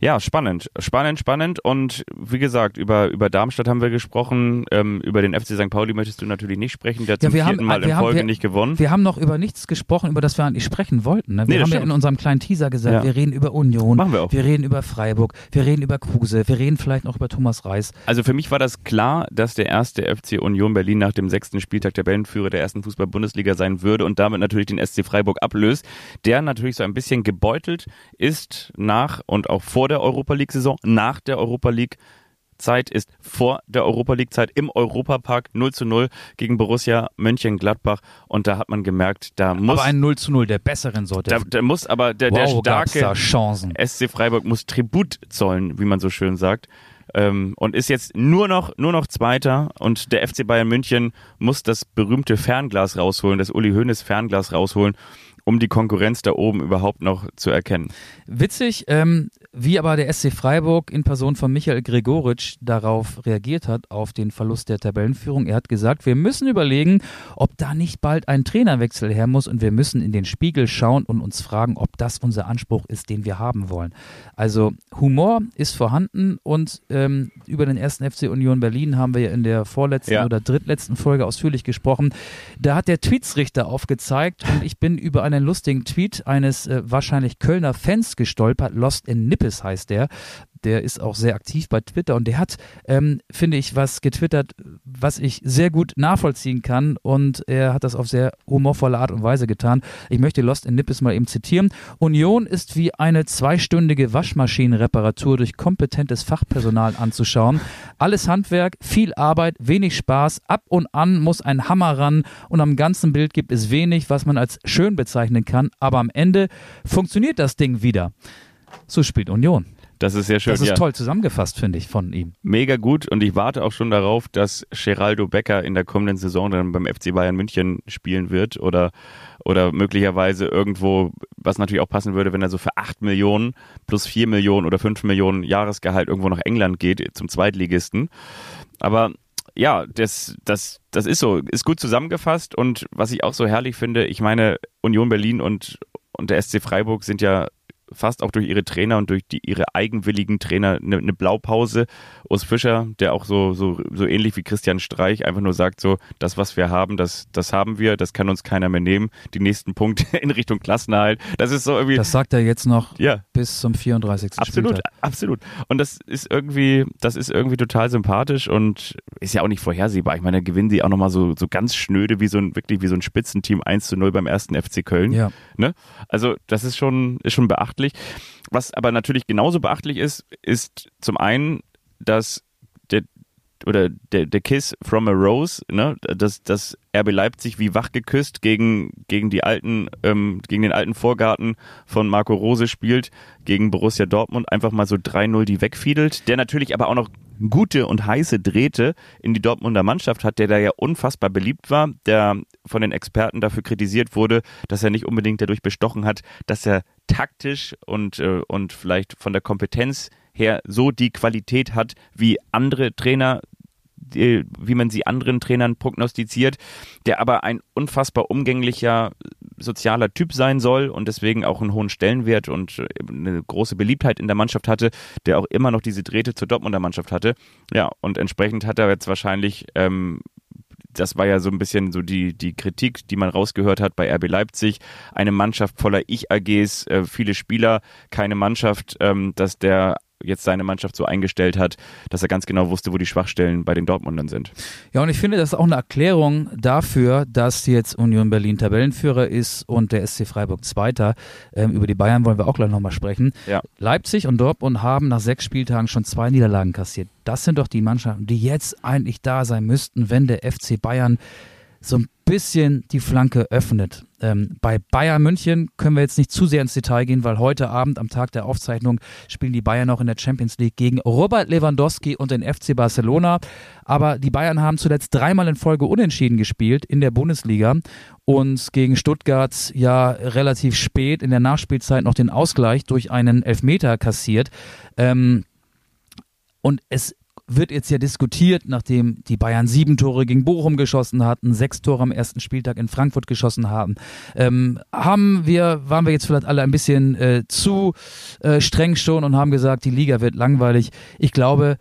Ja, spannend, spannend, spannend. Und wie gesagt, über, über Darmstadt haben wir gesprochen. Ähm, über den FC St. Pauli möchtest du natürlich nicht sprechen. Der ja, zum vierten haben, Mal in Folge wir, nicht gewonnen. Wir haben noch über nichts gesprochen, über das wir eigentlich sprechen wollten. Ne? Wir nee, haben ja in unserem kleinen Teaser gesagt, ja. wir reden über Union, Machen wir, auch. wir reden über Freiburg, wir reden über Kruse, wir reden vielleicht noch über Thomas Reis. Also für mich war das klar, dass der erste FC Union Berlin nach dem sechsten Spieltag der Tabellenführer der ersten Fußball-Bundesliga sein würde und damit natürlich den SC Freiburg ablöst, der natürlich so ein bisschen gebeutelt ist nach und auch vor der Europa League-Saison Saison nach der Europa League Zeit ist vor der Europa League Zeit im Europapark 0 zu 0 gegen Borussia Mönchengladbach und da hat man gemerkt, da muss aber ein 0 zu 0 der besseren sollte. Da, da muss aber der, wow, der starke SC Freiburg muss Tribut zollen, wie man so schön sagt. Ähm, und ist jetzt nur noch nur noch Zweiter und der FC Bayern München muss das berühmte Fernglas rausholen, das Uli Hoeneß Fernglas rausholen um die Konkurrenz da oben überhaupt noch zu erkennen. Witzig, ähm, wie aber der SC Freiburg in Person von Michael Gregoritsch darauf reagiert hat, auf den Verlust der Tabellenführung. Er hat gesagt, wir müssen überlegen, ob da nicht bald ein Trainerwechsel her muss und wir müssen in den Spiegel schauen und uns fragen, ob das unser Anspruch ist, den wir haben wollen. Also Humor ist vorhanden und ähm, über den ersten FC Union Berlin haben wir ja in der vorletzten ja. oder drittletzten Folge ausführlich gesprochen. Da hat der Tweetsrichter aufgezeigt und ich bin über eine einen lustigen Tweet eines äh, wahrscheinlich Kölner Fans gestolpert. Lost in Nippes heißt der der ist auch sehr aktiv bei Twitter und der hat, ähm, finde ich, was getwittert, was ich sehr gut nachvollziehen kann und er hat das auf sehr humorvolle Art und Weise getan. Ich möchte Lost in Nippes mal eben zitieren. Union ist wie eine zweistündige Waschmaschinenreparatur durch kompetentes Fachpersonal anzuschauen. Alles Handwerk, viel Arbeit, wenig Spaß, ab und an muss ein Hammer ran und am ganzen Bild gibt es wenig, was man als schön bezeichnen kann, aber am Ende funktioniert das Ding wieder. So spielt Union. Das ist sehr schön. Das ist ja. toll zusammengefasst, finde ich, von ihm. Mega gut und ich warte auch schon darauf, dass Geraldo Becker in der kommenden Saison dann beim FC Bayern München spielen wird oder, oder möglicherweise irgendwo, was natürlich auch passen würde, wenn er so für 8 Millionen plus 4 Millionen oder 5 Millionen Jahresgehalt irgendwo nach England geht, zum Zweitligisten. Aber ja, das, das, das ist so, ist gut zusammengefasst und was ich auch so herrlich finde, ich meine, Union Berlin und, und der SC Freiburg sind ja fast auch durch ihre Trainer und durch die, ihre eigenwilligen Trainer eine, eine Blaupause. Urs Fischer, der auch so, so, so ähnlich wie Christian Streich einfach nur sagt, so, das, was wir haben, das, das haben wir, das kann uns keiner mehr nehmen. Die nächsten Punkte <laughs> in Richtung Klassenerhalt. Das ist so irgendwie. Das sagt er jetzt noch ja. bis zum 34. Absolut, Spieltag. absolut. Und das ist irgendwie, das ist irgendwie total sympathisch und ist ja auch nicht vorhersehbar. Ich meine, da gewinnen sie auch nochmal so, so ganz schnöde wie so ein, wirklich wie so ein Spitzenteam 1 zu 0 beim ersten FC Köln. Ja. Ne? Also, das ist schon, ist schon beachtlich beachtlich. Was aber natürlich genauso beachtlich ist, ist zum einen, dass der oder der, der Kiss from a Rose, ne, dass das RB Leipzig wie wach geküsst gegen, gegen die alten, ähm, gegen den alten Vorgarten von Marco Rose spielt, gegen Borussia Dortmund einfach mal so 3-0 die wegfiedelt, der natürlich aber auch noch gute und heiße Drähte in die Dortmunder Mannschaft hat, der da ja unfassbar beliebt war, der von den Experten dafür kritisiert wurde, dass er nicht unbedingt dadurch bestochen hat, dass er taktisch und, äh, und vielleicht von der Kompetenz her so die Qualität hat wie andere Trainer, wie man sie anderen Trainern prognostiziert, der aber ein unfassbar umgänglicher sozialer Typ sein soll und deswegen auch einen hohen Stellenwert und äh, eine große Beliebtheit in der Mannschaft hatte, der auch immer noch diese Drähte zur Dortmunder Mannschaft hatte. Ja, und entsprechend hat er jetzt wahrscheinlich ähm, das war ja so ein bisschen so die, die Kritik, die man rausgehört hat bei RB Leipzig. Eine Mannschaft voller Ich-AGs, äh, viele Spieler, keine Mannschaft, ähm, dass der jetzt seine Mannschaft so eingestellt hat, dass er ganz genau wusste, wo die Schwachstellen bei den Dortmundern sind. Ja, und ich finde, das ist auch eine Erklärung dafür, dass jetzt Union Berlin Tabellenführer ist und der SC Freiburg Zweiter. Ähm, über die Bayern wollen wir auch gleich nochmal sprechen. Ja. Leipzig und Dortmund haben nach sechs Spieltagen schon zwei Niederlagen kassiert. Das sind doch die Mannschaften, die jetzt eigentlich da sein müssten, wenn der FC Bayern so ein bisschen die Flanke öffnet. Ähm, bei Bayern München können wir jetzt nicht zu sehr ins Detail gehen, weil heute Abend am Tag der Aufzeichnung spielen die Bayern noch in der Champions League gegen Robert Lewandowski und den FC Barcelona. Aber die Bayern haben zuletzt dreimal in Folge unentschieden gespielt in der Bundesliga und gegen Stuttgart ja relativ spät in der Nachspielzeit noch den Ausgleich durch einen Elfmeter kassiert. Ähm, und es wird jetzt ja diskutiert, nachdem die Bayern sieben Tore gegen Bochum geschossen hatten, sechs Tore am ersten Spieltag in Frankfurt geschossen haben. Ähm, haben wir, waren wir jetzt vielleicht alle ein bisschen äh, zu äh, streng schon und haben gesagt, die Liga wird langweilig. Ich glaube,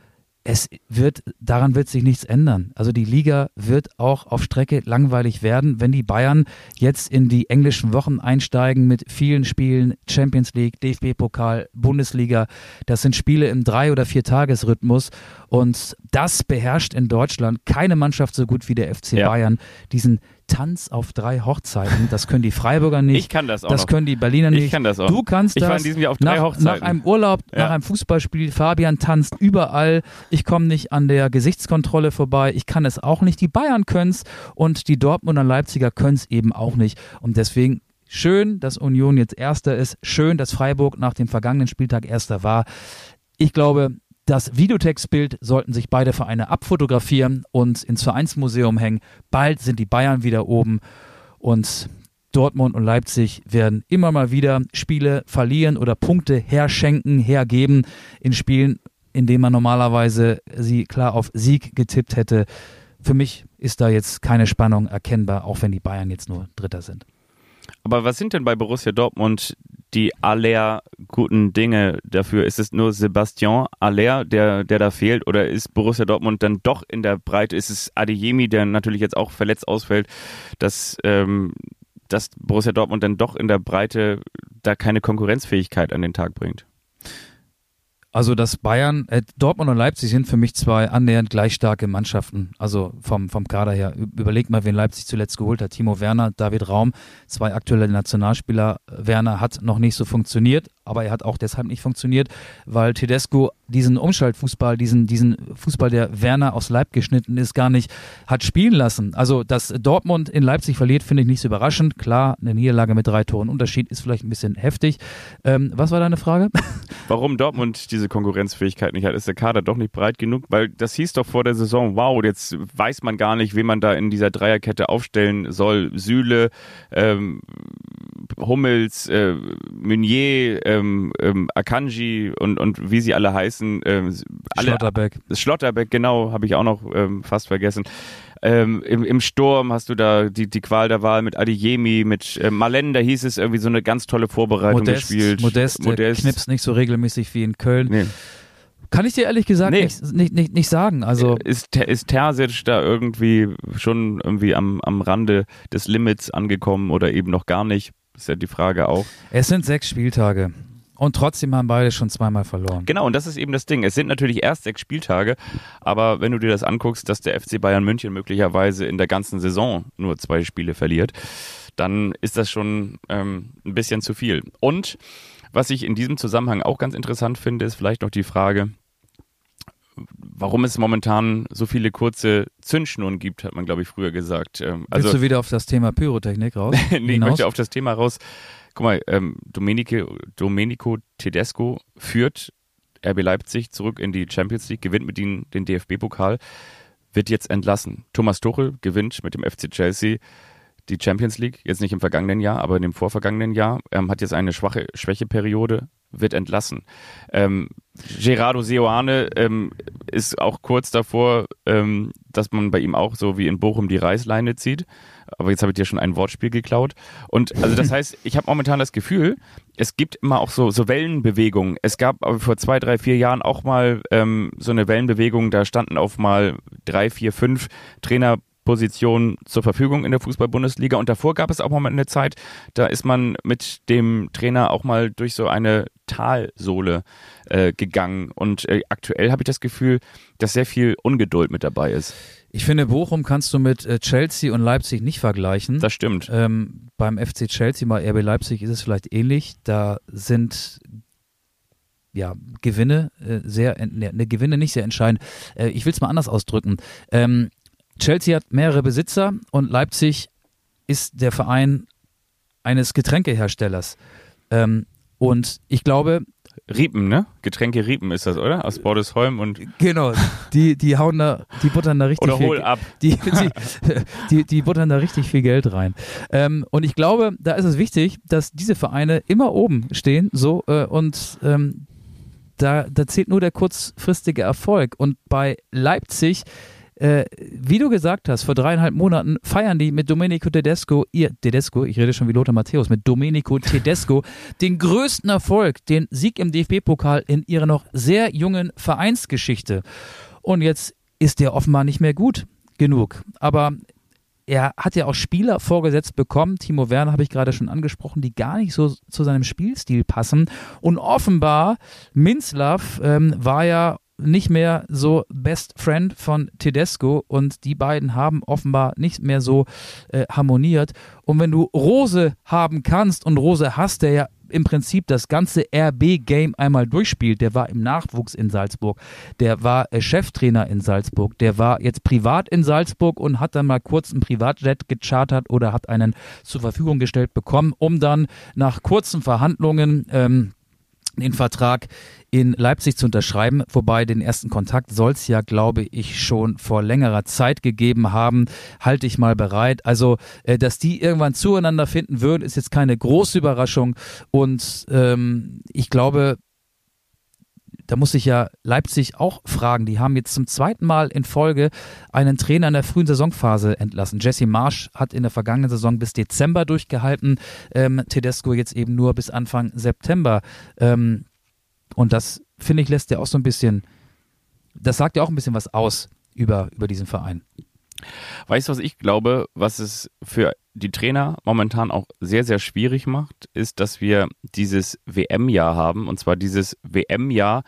es wird, daran wird sich nichts ändern. Also die Liga wird auch auf Strecke langweilig werden, wenn die Bayern jetzt in die englischen Wochen einsteigen mit vielen Spielen, Champions League, DFB-Pokal, Bundesliga. Das sind Spiele im Drei- oder Vier-Tages-Rhythmus und das beherrscht in Deutschland keine Mannschaft so gut wie der FC ja. Bayern. Diesen Tanz auf drei Hochzeiten. Das können die Freiburger nicht. Ich kann das auch. Das noch. können die Berliner nicht. Ich kann das auch. Du kannst ich das. Ich war in diesem Jahr auf drei nach, Hochzeiten. Nach einem Urlaub, ja. nach einem Fußballspiel. Fabian tanzt überall. Ich komme nicht an der Gesichtskontrolle vorbei. Ich kann es auch nicht. Die Bayern können es und die Dortmunder Leipziger können es eben auch nicht. Und deswegen schön, dass Union jetzt Erster ist. Schön, dass Freiburg nach dem vergangenen Spieltag Erster war. Ich glaube, das Videotextbild sollten sich beide Vereine abfotografieren und ins Vereinsmuseum hängen. Bald sind die Bayern wieder oben und Dortmund und Leipzig werden immer mal wieder Spiele verlieren oder Punkte herschenken, hergeben in Spielen, in denen man normalerweise sie klar auf Sieg getippt hätte. Für mich ist da jetzt keine Spannung erkennbar, auch wenn die Bayern jetzt nur Dritter sind. Aber was sind denn bei Borussia Dortmund die aller guten Dinge dafür? Ist es nur Sebastian Aller, der, der da fehlt? Oder ist Borussia Dortmund dann doch in der Breite? Ist es Adeyemi, der natürlich jetzt auch verletzt ausfällt, dass, ähm, dass Borussia Dortmund dann doch in der Breite da keine Konkurrenzfähigkeit an den Tag bringt? Also dass Bayern, äh, Dortmund und Leipzig sind für mich zwei annähernd gleich starke Mannschaften. Also vom, vom Kader her. Überleg mal, wen Leipzig zuletzt geholt hat. Timo Werner, David Raum, zwei aktuelle Nationalspieler. Werner hat noch nicht so funktioniert, aber er hat auch deshalb nicht funktioniert, weil Tedesco diesen Umschaltfußball, diesen, diesen Fußball, der Werner aus Leib geschnitten ist, gar nicht hat spielen lassen. Also, dass Dortmund in Leipzig verliert, finde ich nicht so überraschend. Klar, eine Niederlage mit drei Toren Unterschied ist vielleicht ein bisschen heftig. Ähm, was war deine Frage? <laughs> Warum Dortmund diese Konkurrenzfähigkeit nicht hat? Ist der Kader doch nicht breit genug? Weil das hieß doch vor der Saison, wow, jetzt weiß man gar nicht, wen man da in dieser Dreierkette aufstellen soll. Sühle, ähm, Hummels, äh, Meunier, ähm, ähm, Akanji und, und wie sie alle heißen. Ähm, alle, Schlotterbeck. Schlotterbeck, genau, habe ich auch noch ähm, fast vergessen. Ähm, im, Im Sturm hast du da die, die Qual der Wahl mit Adiyemi, mit äh, Malen, da hieß es irgendwie so eine ganz tolle Vorbereitung Modest, gespielt. Modest, Modest. knipst nicht so regelmäßig wie in Köln. Nee. Kann ich dir ehrlich gesagt nee. nicht, nicht, nicht, nicht sagen. Also äh, ist, ist Terzic da irgendwie schon irgendwie am, am Rande des Limits angekommen oder eben noch gar nicht? Ist ja die Frage auch. Es sind sechs Spieltage. Und trotzdem haben beide schon zweimal verloren. Genau, und das ist eben das Ding. Es sind natürlich erst sechs Spieltage, aber wenn du dir das anguckst, dass der FC Bayern München möglicherweise in der ganzen Saison nur zwei Spiele verliert, dann ist das schon ähm, ein bisschen zu viel. Und was ich in diesem Zusammenhang auch ganz interessant finde, ist vielleicht noch die Frage, warum es momentan so viele kurze Zündschnuren gibt, hat man, glaube ich, früher gesagt. Ähm, also, Willst du wieder auf das Thema Pyrotechnik raus? <laughs> nee, ich möchte auf das Thema raus. Guck mal, ähm, Domenico, Domenico Tedesco führt RB Leipzig zurück in die Champions League, gewinnt mit ihnen den DFB-Pokal, wird jetzt entlassen. Thomas Tuchel gewinnt mit dem FC Chelsea die Champions League, jetzt nicht im vergangenen Jahr, aber in dem vorvergangenen Jahr, ähm, hat jetzt eine schwache Schwächeperiode, wird entlassen. Ähm, Gerardo Seoane ähm, ist auch kurz davor, ähm, dass man bei ihm auch so wie in Bochum die Reißleine zieht. Aber jetzt habe ich dir schon ein Wortspiel geklaut. Und also das <laughs> heißt, ich habe momentan das Gefühl, es gibt immer auch so, so Wellenbewegungen. Es gab aber vor zwei, drei, vier Jahren auch mal ähm, so eine Wellenbewegung, da standen auf mal drei, vier, fünf Trainer Position zur Verfügung in der Fußball-Bundesliga. Und davor gab es auch mal eine Zeit, da ist man mit dem Trainer auch mal durch so eine Talsohle äh, gegangen. Und äh, aktuell habe ich das Gefühl, dass sehr viel Ungeduld mit dabei ist. Ich finde, Bochum kannst du mit äh, Chelsea und Leipzig nicht vergleichen. Das stimmt. Ähm, beim FC Chelsea, bei RB Leipzig ist es vielleicht ähnlich. Da sind ja, Gewinne äh, sehr, ne, ne, Gewinne nicht sehr entscheidend. Äh, ich will es mal anders ausdrücken. Ähm, Chelsea hat mehrere Besitzer und Leipzig ist der Verein eines Getränkeherstellers. Ähm, und ich glaube. Riepen, ne? Getränke Riepen ist das, oder? Aus Bordesholm und. Genau, die, die hauen da, die buttern da richtig oder viel. Hol ab. Die, die, die, die, buttern da richtig viel Geld rein. Ähm, und ich glaube, da ist es wichtig, dass diese Vereine immer oben stehen, so, äh, und ähm, da, da zählt nur der kurzfristige Erfolg. Und bei Leipzig äh, wie du gesagt hast, vor dreieinhalb Monaten feiern die mit Domenico Tedesco, ihr Tedesco, ich rede schon wie Lothar Matthäus, mit Domenico Tedesco, <laughs> den größten Erfolg, den Sieg im DFB-Pokal in ihrer noch sehr jungen Vereinsgeschichte. Und jetzt ist der offenbar nicht mehr gut genug. Aber er hat ja auch Spieler vorgesetzt bekommen, Timo Werner habe ich gerade schon angesprochen, die gar nicht so zu seinem Spielstil passen. Und offenbar, Minzlaff ähm, war ja nicht mehr so Best Friend von Tedesco und die beiden haben offenbar nicht mehr so äh, harmoniert. Und wenn du Rose haben kannst und Rose hast, der ja im Prinzip das ganze RB-Game einmal durchspielt. Der war im Nachwuchs in Salzburg, der war äh, Cheftrainer in Salzburg, der war jetzt privat in Salzburg und hat dann mal kurz einen Privatjet gechartert oder hat einen zur Verfügung gestellt bekommen, um dann nach kurzen Verhandlungen ähm, den Vertrag in Leipzig zu unterschreiben. Wobei den ersten Kontakt soll es ja, glaube ich, schon vor längerer Zeit gegeben haben. Halte ich mal bereit. Also, äh, dass die irgendwann zueinander finden würden, ist jetzt keine große Überraschung. Und ähm, ich glaube, da muss sich ja Leipzig auch fragen. Die haben jetzt zum zweiten Mal in Folge einen Trainer in der frühen Saisonphase entlassen. Jesse Marsch hat in der vergangenen Saison bis Dezember durchgehalten, ähm, Tedesco jetzt eben nur bis Anfang September. Ähm, und das, finde ich, lässt ja auch so ein bisschen, das sagt ja auch ein bisschen was aus über, über diesen Verein. Weißt du, was ich glaube, was es für die Trainer momentan auch sehr, sehr schwierig macht, ist, dass wir dieses WM-Jahr haben und zwar dieses WM-Jahr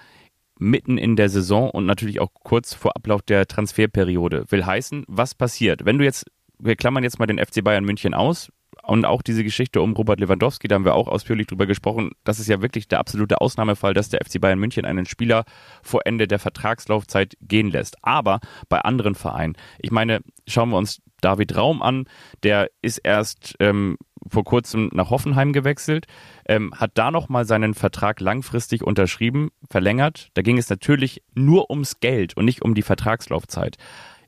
mitten in der Saison und natürlich auch kurz vor Ablauf der Transferperiode. Will heißen, was passiert? Wenn du jetzt, wir klammern jetzt mal den FC Bayern München aus, und auch diese Geschichte um Robert Lewandowski, da haben wir auch ausführlich drüber gesprochen. Das ist ja wirklich der absolute Ausnahmefall, dass der FC Bayern München einen Spieler vor Ende der Vertragslaufzeit gehen lässt. Aber bei anderen Vereinen, ich meine, schauen wir uns David Raum an, der ist erst ähm, vor kurzem nach Hoffenheim gewechselt, ähm, hat da nochmal seinen Vertrag langfristig unterschrieben, verlängert. Da ging es natürlich nur ums Geld und nicht um die Vertragslaufzeit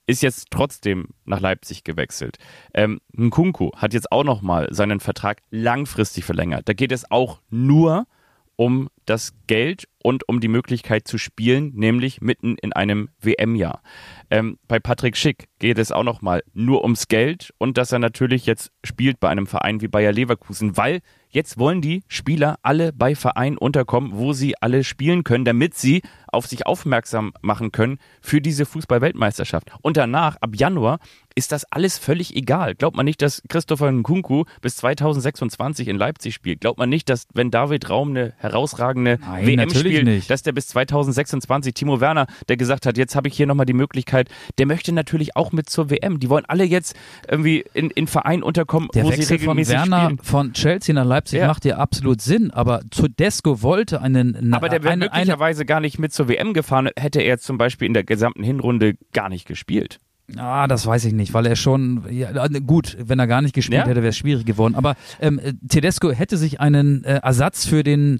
ist jetzt trotzdem nach Leipzig gewechselt. Ähm, Nkunku hat jetzt auch nochmal seinen Vertrag langfristig verlängert. Da geht es auch nur um das Geld und um die Möglichkeit zu spielen, nämlich mitten in einem WM-Jahr. Ähm, bei Patrick Schick geht es auch nochmal nur ums Geld und dass er natürlich jetzt spielt bei einem Verein wie Bayer Leverkusen, weil Jetzt wollen die Spieler alle bei Vereinen unterkommen, wo sie alle spielen können, damit sie auf sich aufmerksam machen können für diese Fußball-Weltmeisterschaft. Und danach, ab Januar, ist das alles völlig egal. Glaubt man nicht, dass Christopher Nkunku bis 2026 in Leipzig spielt? Glaubt man nicht, dass wenn David Raum eine herausragende Nein, WM spielt, dass der bis 2026 Timo Werner, der gesagt hat, jetzt habe ich hier nochmal die Möglichkeit, der möchte natürlich auch mit zur WM. Die wollen alle jetzt irgendwie in, in Verein unterkommen, der wo Wechsel sie regelmäßig von Werner spielen. von Chelsea nach Leipzig ja. macht ja absolut Sinn, aber Tedesco wollte einen Aber der wäre möglicherweise gar nicht mit zur WM gefahren, hätte er zum Beispiel in der gesamten Hinrunde gar nicht gespielt. Ah, das weiß ich nicht, weil er schon, ja, gut, wenn er gar nicht gespielt ja? hätte, wäre es schwierig geworden. Aber ähm, Tedesco hätte sich einen äh, Ersatz für den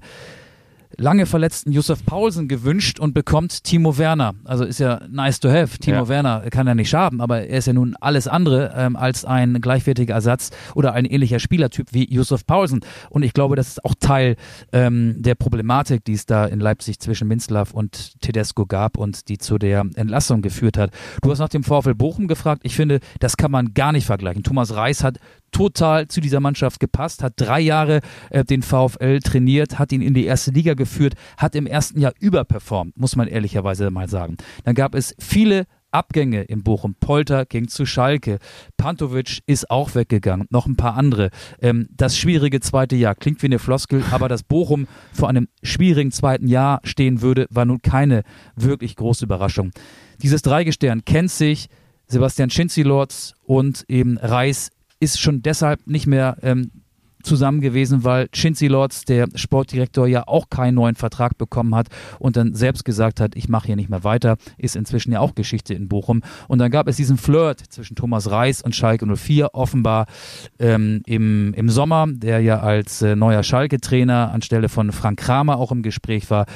lange verletzten Josef Paulsen gewünscht und bekommt Timo Werner. Also ist ja nice to have. Timo ja. Werner kann ja nicht schaden, aber er ist ja nun alles andere ähm, als ein gleichwertiger Ersatz oder ein ähnlicher Spielertyp wie Josef Paulsen. Und ich glaube, das ist auch Teil ähm, der Problematik, die es da in Leipzig zwischen Minzlaff und Tedesco gab und die zu der Entlassung geführt hat. Du hast nach dem VfL Bochum gefragt. Ich finde, das kann man gar nicht vergleichen. Thomas Reis hat total zu dieser Mannschaft gepasst, hat drei Jahre äh, den VfL trainiert, hat ihn in die erste Liga geführt, hat im ersten Jahr überperformt, muss man ehrlicherweise mal sagen. Dann gab es viele Abgänge in Bochum. Polter ging zu Schalke. Pantovic ist auch weggegangen. Noch ein paar andere. Ähm, das schwierige zweite Jahr klingt wie eine Floskel, aber dass Bochum vor einem schwierigen zweiten Jahr stehen würde, war nun keine wirklich große Überraschung. Dieses Dreigestirn kennt sich. Sebastian Schinzilorz und eben Reis ist schon deshalb nicht mehr ähm, zusammen gewesen, weil Chinzi Lords, der Sportdirektor, ja auch keinen neuen Vertrag bekommen hat und dann selbst gesagt hat, ich mache hier nicht mehr weiter, ist inzwischen ja auch Geschichte in Bochum. Und dann gab es diesen Flirt zwischen Thomas Reis und Schalke 04, offenbar ähm, im, im Sommer, der ja als äh, neuer Schalke-Trainer anstelle von Frank Kramer auch im Gespräch war.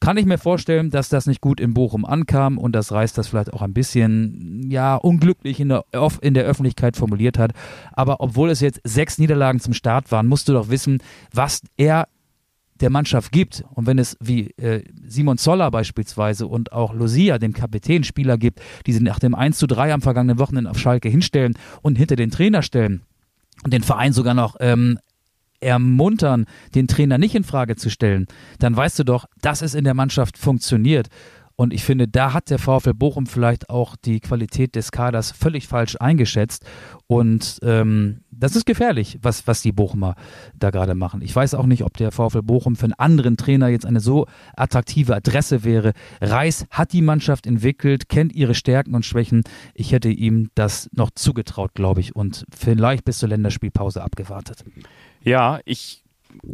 Kann ich mir vorstellen, dass das nicht gut in Bochum ankam und dass Reis das vielleicht auch ein bisschen, ja, unglücklich in der, in der Öffentlichkeit formuliert hat. Aber obwohl es jetzt sechs Niederlagen zum Start waren, musst du doch wissen, was er der Mannschaft gibt und wenn es wie äh, Simon Zoller beispielsweise und auch Lucia, dem Kapitänspieler gibt, die sie nach dem 1 zu 3 am vergangenen Wochenende auf Schalke hinstellen und hinter den Trainer stellen und den Verein sogar noch ähm, ermuntern, den Trainer nicht in Frage zu stellen, dann weißt du doch, dass es in der Mannschaft funktioniert. Und ich finde, da hat der VfL Bochum vielleicht auch die Qualität des Kaders völlig falsch eingeschätzt. Und ähm, das ist gefährlich, was, was die Bochumer da gerade machen. Ich weiß auch nicht, ob der VfL Bochum für einen anderen Trainer jetzt eine so attraktive Adresse wäre. Reis hat die Mannschaft entwickelt, kennt ihre Stärken und Schwächen. Ich hätte ihm das noch zugetraut, glaube ich, und vielleicht bis zur Länderspielpause abgewartet. Ja, ich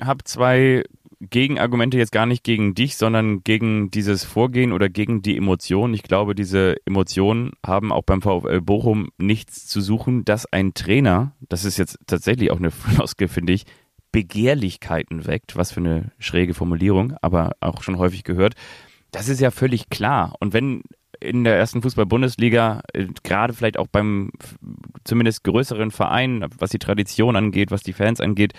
habe zwei Gegenargumente jetzt gar nicht gegen dich, sondern gegen dieses Vorgehen oder gegen die Emotionen. Ich glaube, diese Emotionen haben auch beim VfL Bochum nichts zu suchen, dass ein Trainer, das ist jetzt tatsächlich auch eine <laughs> Floskel, finde ich, Begehrlichkeiten weckt. Was für eine schräge Formulierung, aber auch schon häufig gehört. Das ist ja völlig klar. Und wenn in der ersten Fußball-Bundesliga, äh, gerade vielleicht auch beim zumindest größeren Verein, was die Tradition angeht, was die Fans angeht,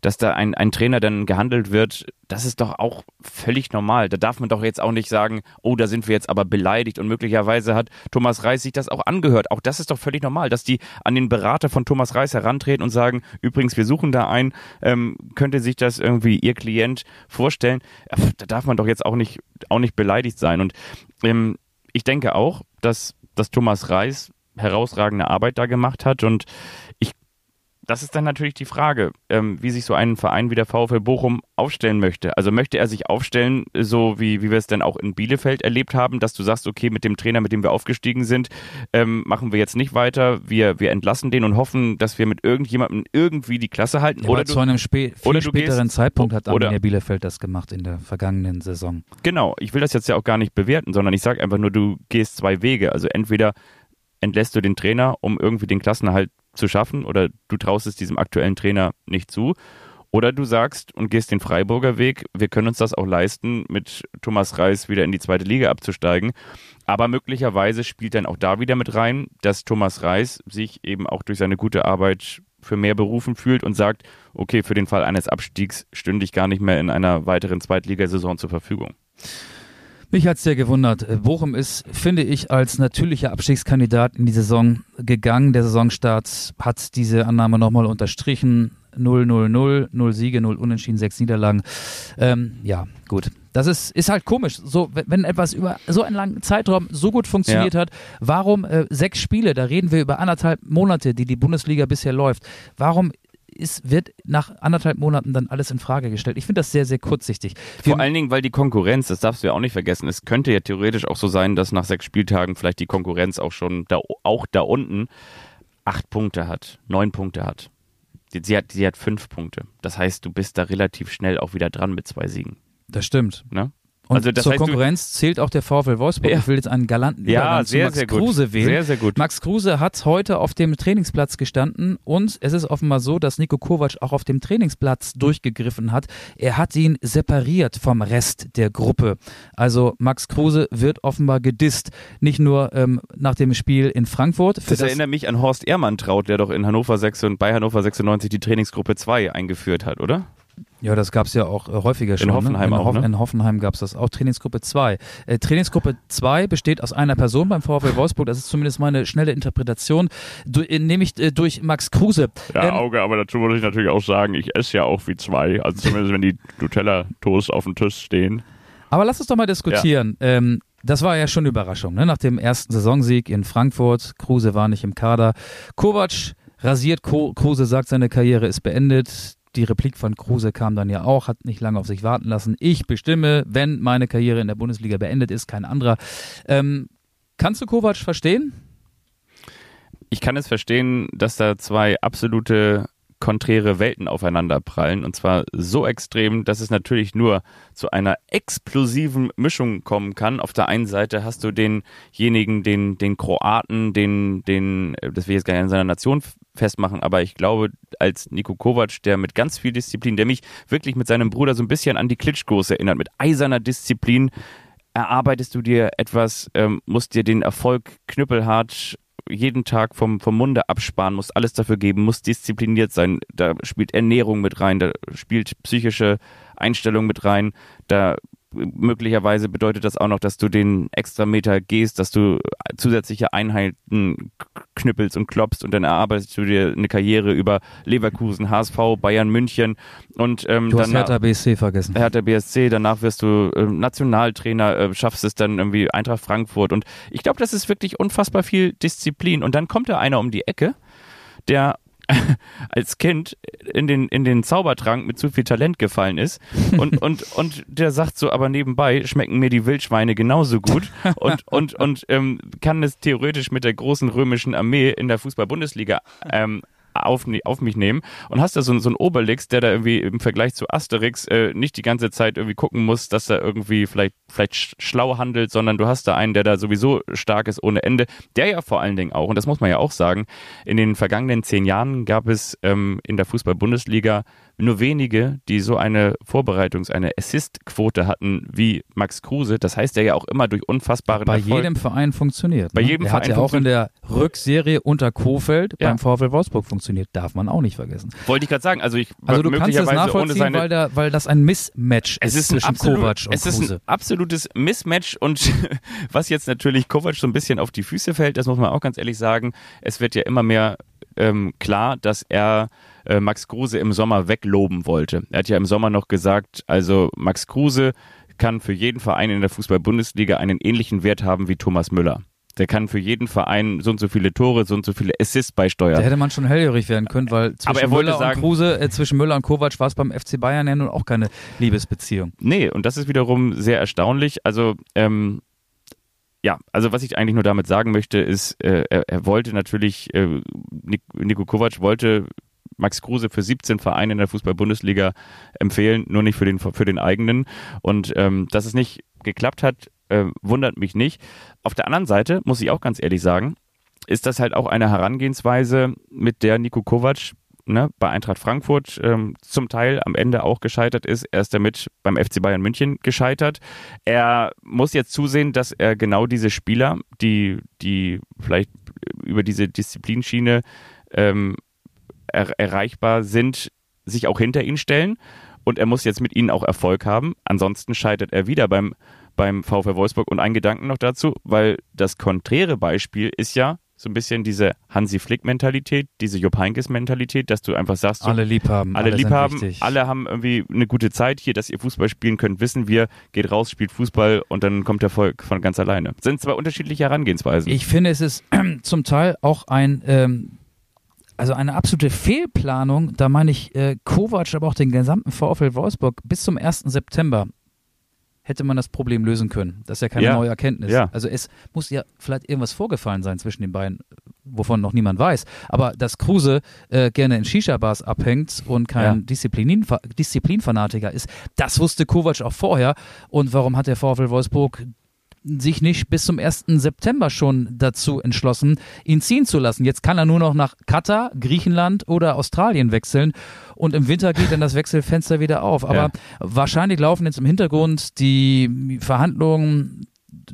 dass da ein, ein Trainer dann gehandelt wird, das ist doch auch völlig normal. Da darf man doch jetzt auch nicht sagen, oh, da sind wir jetzt aber beleidigt und möglicherweise hat Thomas Reis sich das auch angehört. Auch das ist doch völlig normal, dass die an den Berater von Thomas Reis herantreten und sagen, übrigens, wir suchen da einen, ähm, könnte sich das irgendwie Ihr Klient vorstellen? Da darf man doch jetzt auch nicht, auch nicht beleidigt sein. Und ähm, ich denke auch, dass, dass Thomas Reis herausragende Arbeit da gemacht hat und das ist dann natürlich die Frage, ähm, wie sich so ein Verein wie der VfL Bochum aufstellen möchte. Also möchte er sich aufstellen, so wie, wie wir es denn auch in Bielefeld erlebt haben, dass du sagst, okay, mit dem Trainer, mit dem wir aufgestiegen sind, ähm, machen wir jetzt nicht weiter, wir, wir entlassen den und hoffen, dass wir mit irgendjemandem irgendwie die Klasse halten. Ja, oder zu einem spä viel späteren gehst, Zeitpunkt hat Arminia Bielefeld das gemacht in der vergangenen Saison. Genau, ich will das jetzt ja auch gar nicht bewerten, sondern ich sage einfach nur, du gehst zwei Wege. Also entweder entlässt du den Trainer, um irgendwie den Klassenhalt zu schaffen oder du traust es diesem aktuellen Trainer nicht zu. Oder du sagst und gehst den Freiburger Weg, wir können uns das auch leisten, mit Thomas Reis wieder in die zweite Liga abzusteigen. Aber möglicherweise spielt dann auch da wieder mit rein, dass Thomas Reis sich eben auch durch seine gute Arbeit für mehr berufen fühlt und sagt, okay, für den Fall eines Abstiegs stünde ich gar nicht mehr in einer weiteren Zweitligasaison zur Verfügung. Mich hat es sehr gewundert. Bochum ist, finde ich, als natürlicher Abstiegskandidat in die Saison gegangen. Der Saisonstart hat diese Annahme nochmal unterstrichen. 0-0-0, 0 Siege, 0 Unentschieden, 6 Niederlagen. Ähm, ja, gut. Das ist, ist halt komisch. So, wenn etwas über so einen langen Zeitraum so gut funktioniert ja. hat, warum äh, sechs Spiele, da reden wir über anderthalb Monate, die die Bundesliga bisher läuft, warum ist, wird nach anderthalb Monaten dann alles in Frage gestellt. Ich finde das sehr, sehr kurzsichtig. Wir Vor allen Dingen, weil die Konkurrenz, das darfst du ja auch nicht vergessen, es könnte ja theoretisch auch so sein, dass nach sechs Spieltagen vielleicht die Konkurrenz auch schon da, auch da unten acht Punkte hat, neun Punkte hat. Sie hat, sie hat fünf Punkte. Das heißt, du bist da relativ schnell auch wieder dran mit zwei Siegen. Das stimmt. Ne? Und also zur Konkurrenz zählt auch der VfL Wolfsburg. Ja. Ich will jetzt einen galanten ja, sehr, Max sehr Kruse wählen. Sehr, sehr gut. Max Kruse hat heute auf dem Trainingsplatz gestanden und es ist offenbar so, dass Nico Kovac auch auf dem Trainingsplatz durchgegriffen hat. Er hat ihn separiert vom Rest der Gruppe. Also Max Kruse wird offenbar gedisst. Nicht nur ähm, nach dem Spiel in Frankfurt. das, das erinnert mich an Horst Ehrmann traut, der doch in Hannover 6 und bei Hannover 96 die Trainingsgruppe 2 eingeführt hat, oder? Ja, das gab es ja auch äh, häufiger schon. In Hoffenheim ne? in, auch, Ho ne? in Hoffenheim gab es das auch. Trainingsgruppe 2. Äh, Trainingsgruppe 2 besteht aus einer Person beim VfL Wolfsburg. Das ist zumindest meine schnelle Interpretation. Du, äh, nämlich äh, durch Max Kruse. Ja, ähm, Auge, aber dazu muss ich natürlich auch sagen, ich esse ja auch wie zwei. Also zumindest wenn die Nutella-Toast auf dem Tisch stehen. Aber lass uns doch mal diskutieren. Ja. Ähm, das war ja schon eine Überraschung. Ne? Nach dem ersten Saisonsieg in Frankfurt. Kruse war nicht im Kader. Kovac rasiert. Kruse sagt, seine Karriere ist beendet die Replik von Kruse kam dann ja auch, hat nicht lange auf sich warten lassen. Ich bestimme, wenn meine Karriere in der Bundesliga beendet ist, kein anderer. Ähm, kannst du Kovac verstehen? Ich kann es verstehen, dass da zwei absolute konträre Welten aufeinander prallen. Und zwar so extrem, dass es natürlich nur zu einer explosiven Mischung kommen kann. Auf der einen Seite hast du denjenigen, den, den Kroaten, den, den, das will ich jetzt gar nicht in seiner Nation festmachen, aber ich glaube, als Nico Kovac, der mit ganz viel Disziplin, der mich wirklich mit seinem Bruder so ein bisschen an die Klitschkos erinnert, mit eiserner Disziplin, erarbeitest du dir etwas, ähm, musst dir den Erfolg knüppelhart jeden Tag vom, vom Munde absparen, musst alles dafür geben, musst diszipliniert sein. Da spielt Ernährung mit rein, da spielt psychische Einstellung mit rein, da möglicherweise bedeutet das auch noch, dass du den extra Meter gehst, dass du zusätzliche Einheiten knüppelst und klopfst und dann erarbeitest du dir eine Karriere über Leverkusen, HSV, Bayern, München und ähm, du hast danach, Hertha BSC vergessen. Hertha BSC, danach wirst du äh, Nationaltrainer, äh, schaffst es dann irgendwie Eintracht Frankfurt und ich glaube, das ist wirklich unfassbar viel Disziplin und dann kommt da einer um die Ecke, der <laughs> als Kind in den, in den Zaubertrank mit zu viel Talent gefallen ist. Und, <laughs> und, und der sagt so, aber nebenbei schmecken mir die Wildschweine genauso gut und, <laughs> und, und ähm, kann es theoretisch mit der großen römischen Armee in der Fußball-Bundesliga ähm, auf, auf mich nehmen und hast da so, so einen Obelix, der da irgendwie im Vergleich zu Asterix äh, nicht die ganze Zeit irgendwie gucken muss, dass er irgendwie vielleicht, vielleicht schlau handelt, sondern du hast da einen, der da sowieso stark ist ohne Ende, der ja vor allen Dingen auch, und das muss man ja auch sagen, in den vergangenen zehn Jahren gab es ähm, in der Fußball-Bundesliga nur wenige, die so eine Vorbereitungs-, eine Assist-Quote hatten wie Max Kruse. Das heißt, er ja auch immer durch unfassbaren Bei Erfolg jedem Verein funktioniert. Bei ne? jedem er Verein hat ja auch in der Rückserie unter Kofeld Ja. beim VfL Wolfsburg funktioniert. Darf man auch nicht vergessen. Wollte ich gerade sagen, also ich Also du kannst ohne nachvollziehen, seine weil, da, weil das ein Mismatch es ist zwischen absolut, Kovac und es ist Kruse. ein absolutes Mismatch und <laughs> was jetzt natürlich Kovac so ein bisschen auf die Füße fällt, das muss man auch ganz ehrlich sagen, es wird ja immer mehr ähm, klar, dass er äh, Max Kruse im Sommer wegloben wollte. Er hat ja im Sommer noch gesagt, also Max Kruse kann für jeden Verein in der Fußball-Bundesliga einen ähnlichen Wert haben wie Thomas Müller. Der kann für jeden Verein so und so viele Tore, so und so viele Assists beisteuern. Da hätte man schon hellhörig werden können, weil zwischen Aber er wollte Müller sagen- und Kruse, äh, zwischen Müller und Kovac war es beim FC Bayern ja nun auch keine Liebesbeziehung. Nee, und das ist wiederum sehr erstaunlich. Also, ähm, ja, also was ich eigentlich nur damit sagen möchte, ist, äh, er, er wollte natürlich, äh, Niko Kovac wollte Max Kruse für 17 Vereine in der Fußball-Bundesliga empfehlen, nur nicht für den, für den eigenen. Und ähm, dass es nicht geklappt hat, äh, wundert mich nicht. Auf der anderen Seite, muss ich auch ganz ehrlich sagen, ist das halt auch eine Herangehensweise, mit der Niko Kovac ne, bei Eintracht Frankfurt ähm, zum Teil am Ende auch gescheitert ist. Er ist damit beim FC Bayern München gescheitert. Er muss jetzt zusehen, dass er genau diese Spieler, die, die vielleicht über diese Disziplinschiene ähm, er erreichbar sind, sich auch hinter ihn stellen. Und er muss jetzt mit ihnen auch Erfolg haben. Ansonsten scheitert er wieder beim, beim VfL Wolfsburg. Und ein Gedanken noch dazu, weil das konträre Beispiel ist ja so ein bisschen diese Hansi Flick-Mentalität, diese Jupp Heynckes-Mentalität, dass du einfach sagst, so, Alle lieb haben. alle sind lieb haben, wichtig. alle haben irgendwie eine gute Zeit hier, dass ihr Fußball spielen könnt, wissen wir, geht raus, spielt Fußball und dann kommt der Erfolg von ganz alleine. Sind zwei unterschiedliche Herangehensweisen. Ich finde, es ist <clears throat> zum Teil auch ein, ähm, also eine absolute Fehlplanung. Da meine ich äh, Kovac, aber auch den gesamten VfL Wolfsburg bis zum 1. September hätte man das Problem lösen können. Das ist ja keine Ja. neue Erkenntnis. Ja. Also es muss ja vielleicht irgendwas vorgefallen sein zwischen den beiden, wovon noch niemand weiß. Aber dass Kruse äh, gerne in Shisha-Bars abhängt und kein Ja. Disziplin, Disziplinfanatiker ist, das wusste Kovac auch vorher. Und warum hat der VfL Wolfsburg sich nicht bis zum 1. September schon dazu entschlossen, ihn ziehen zu lassen. Jetzt kann er nur noch nach Katar, Griechenland oder Australien wechseln und im Winter geht dann das Wechselfenster wieder auf. Aber Ja. wahrscheinlich laufen jetzt im Hintergrund die Verhandlungen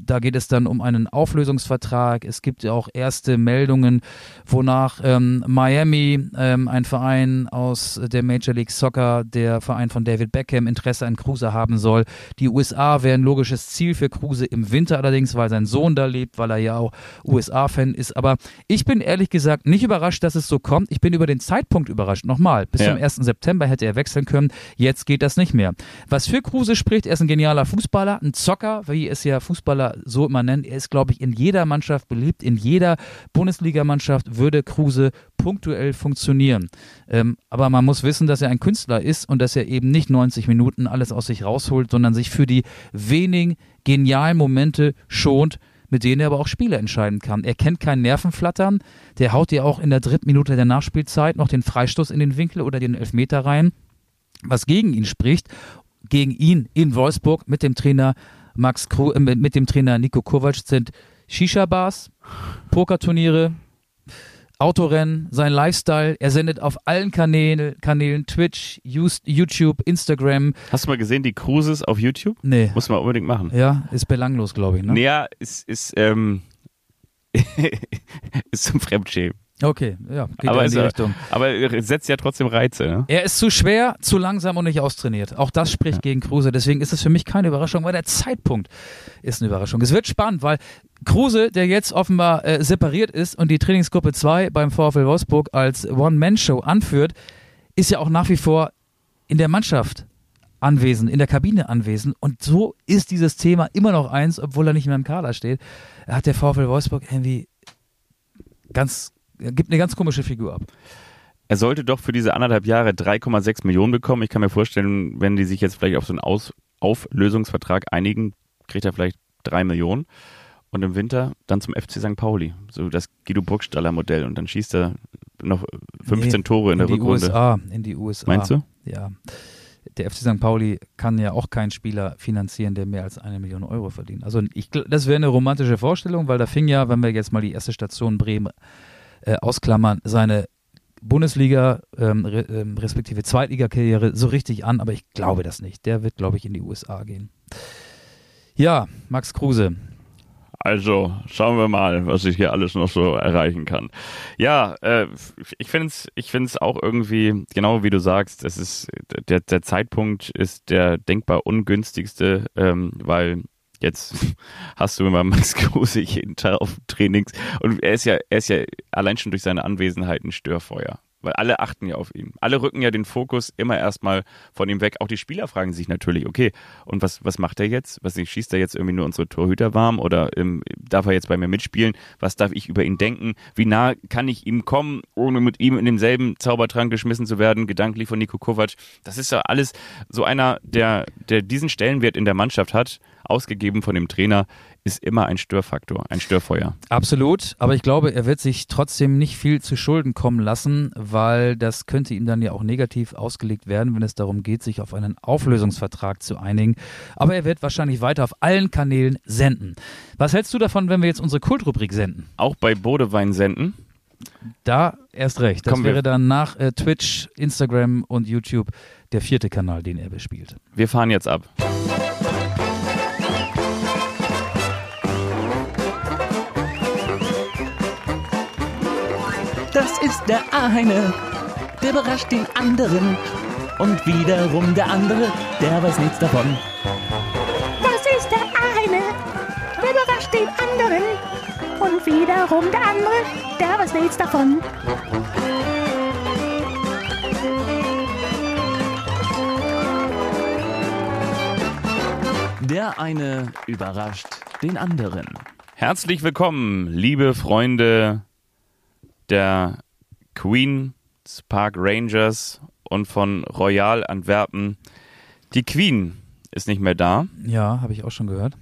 da geht es dann um einen Auflösungsvertrag. Es gibt ja auch erste Meldungen, wonach ähm, Miami, ähm, ein Verein aus der Major League Soccer, der Verein von David Beckham, Interesse an Kruse haben soll. Die USA wären ein logisches Ziel für Kruse im Winter allerdings, weil sein Sohn da lebt, weil er ja auch USA-Fan ist. Aber ich bin ehrlich gesagt nicht überrascht, dass es so kommt. Ich bin über den Zeitpunkt überrascht. Nochmal, bis Ja. zum 1. September hätte er wechseln können. Jetzt geht das nicht mehr. Was für Kruse spricht, er ist ein genialer Fußballer, ein Zocker, wie es ja Fußballer so immer nennen. Er ist, glaube ich, in jeder Mannschaft beliebt. In jeder Bundesligamannschaft würde Kruse punktuell funktionieren. Ähm, aber man muss wissen, dass er ein Künstler ist und dass er eben nicht 90 Minuten alles aus sich rausholt, sondern sich für die wenigen genialen Momente schont, mit denen er aber auch Spiele entscheiden kann. Er kennt kein Nervenflattern. Der haut dir auch in der dritten Minute der Nachspielzeit noch den Freistoß in den Winkel oder den Elfmeter rein, was gegen ihn spricht. Gegen ihn in Wolfsburg mit dem Trainer Max Kru äh, mit mit dem Trainer Nico Kovac sind Shisha-Bars, Pokerturniere, Autorennen, sein Lifestyle. Er sendet auf allen Kanälen, Kanälen Twitch, YouTube, Instagram. Hast du mal gesehen, die Cruises auf YouTube? Nee. Muss man unbedingt machen. Ja, ist belanglos, glaube ich. Ne? Naja, ist, ist, ähm, <laughs> ist zum Fremdschämen. Okay, ja, geht aber in die er, Richtung. Aber er setzt ja trotzdem Reize. Ne? Er ist zu schwer, zu langsam und nicht austrainiert. Auch das spricht ja. gegen Kruse. Deswegen ist es für mich keine Überraschung, weil der Zeitpunkt ist eine Überraschung. Es wird spannend, weil Kruse, der jetzt offenbar äh, separiert ist und die Trainingsgruppe 2 beim VfL Wolfsburg als One-Man-Show anführt, ist ja auch nach wie vor in der Mannschaft anwesend, in der Kabine anwesend. Und so ist dieses Thema immer noch eins, obwohl er nicht mehr im Kader steht. Er hat der VfL Wolfsburg irgendwie ganz gibt eine ganz komische Figur ab. Er sollte doch für diese anderthalb Jahre 3,6 Millionen bekommen. Ich kann mir vorstellen, wenn die sich jetzt vielleicht auf so einen Aus Auflösungsvertrag einigen, kriegt er vielleicht drei Millionen. Und im Winter dann zum FC St. Pauli. So das Guido Burgstaller Modell. Und dann schießt er noch 15 nee, Tore in, in der die Rückrunde. USA, in die USA. Meinst du? Ja. Der FC St. Pauli kann ja auch keinen Spieler finanzieren, der mehr als eine Million Euro verdient. Also ich, das wäre eine romantische Vorstellung, weil da fing ja, wenn wir jetzt mal die erste Station Bremen äh, ausklammern, seine Bundesliga ähm, re, ähm, respektive Zweitliga-Karriere so richtig an, aber ich glaube das nicht. Der wird, glaube ich, in die USA gehen. Ja, Max Kruse. Also schauen wir mal, was ich hier alles noch so erreichen kann. Ja, äh, ich finde es ich find's auch irgendwie, genau wie du sagst, es ist der, der Zeitpunkt ist der denkbar ungünstigste, ähm, weil Jetzt hast du immer Max Kruse jeden Tag auf Trainings und er ist ja, er ist ja allein schon durch seine Anwesenheit ein Störfeuer. Weil alle achten ja auf ihn. Alle rücken ja den Fokus immer erstmal von ihm weg. Auch die Spieler fragen sich natürlich, okay, und was, was macht er jetzt? Was schießt er jetzt irgendwie nur unsere Torhüter warm oder ähm, darf er jetzt bei mir mitspielen? Was darf ich über ihn denken? Wie nah kann ich ihm kommen, ohne mit ihm in denselben Zaubertrank geschmissen zu werden? Gedanklich von Nico Kovac. Das ist ja alles so einer, der, der diesen Stellenwert in der Mannschaft hat ausgegeben von dem Trainer, ist immer ein Störfaktor, ein Störfeuer. Absolut, aber ich glaube, er wird sich trotzdem nicht viel zu Schulden kommen lassen, weil das könnte ihm dann ja auch negativ ausgelegt werden, wenn es darum geht, sich auf einen Auflösungsvertrag zu einigen. Aber er wird wahrscheinlich weiter auf allen Kanälen senden. Was hältst du davon, wenn wir jetzt unsere Kultrubrik senden? Auch bei Bodewein senden? Da erst recht. Das Kommen wäre dann nach äh, Twitch, Instagram und YouTube der vierte Kanal, den er bespielt. Wir fahren jetzt ab. Das ist der eine, der überrascht den anderen. Und wiederum der andere, der weiß nichts davon. Das ist der eine, der überrascht den anderen. Und wiederum der andere, der weiß nichts davon. Der eine überrascht den anderen. Herzlich willkommen, liebe Freunde der Queen's Park Rangers und von Royal Antwerpen. Die Queen ist nicht mehr da. Ja, habe ich auch schon gehört.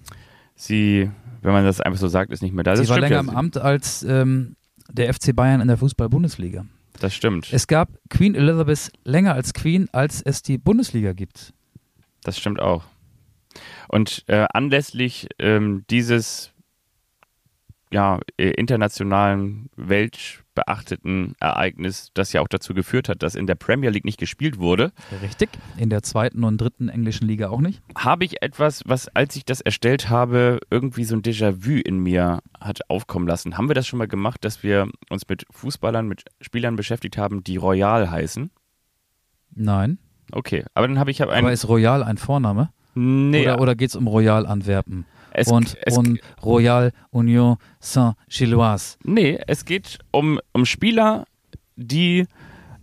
Sie, wenn man das einfach so sagt, ist nicht mehr da. Sie das war länger ja. im Amt als ähm, der FC Bayern in der Fußball-Bundesliga. Das stimmt. Es gab Queen Elizabeth länger als Queen, als es die Bundesliga gibt. Das stimmt auch. Und äh, anlässlich ähm, dieses ja, internationalen weltbeachteten Ereignis, das ja auch dazu geführt hat, dass in der Premier League nicht gespielt wurde. Richtig, in der zweiten und dritten englischen Liga auch nicht. Habe ich etwas, was, als ich das erstellt habe, irgendwie so ein Déjà-vu in mir hat aufkommen lassen. Haben wir das schon mal gemacht, dass wir uns mit Fußballern, mit Spielern beschäftigt haben, die Royal heißen? Nein. Okay, aber dann habe ich hab ein. Aber ist Royal ein Vorname? Nee. Oder, oder geht es um Royal Antwerpen? Es, und, es, und Royal Union Saint-Gilloise. Nee, es geht um, um Spieler, die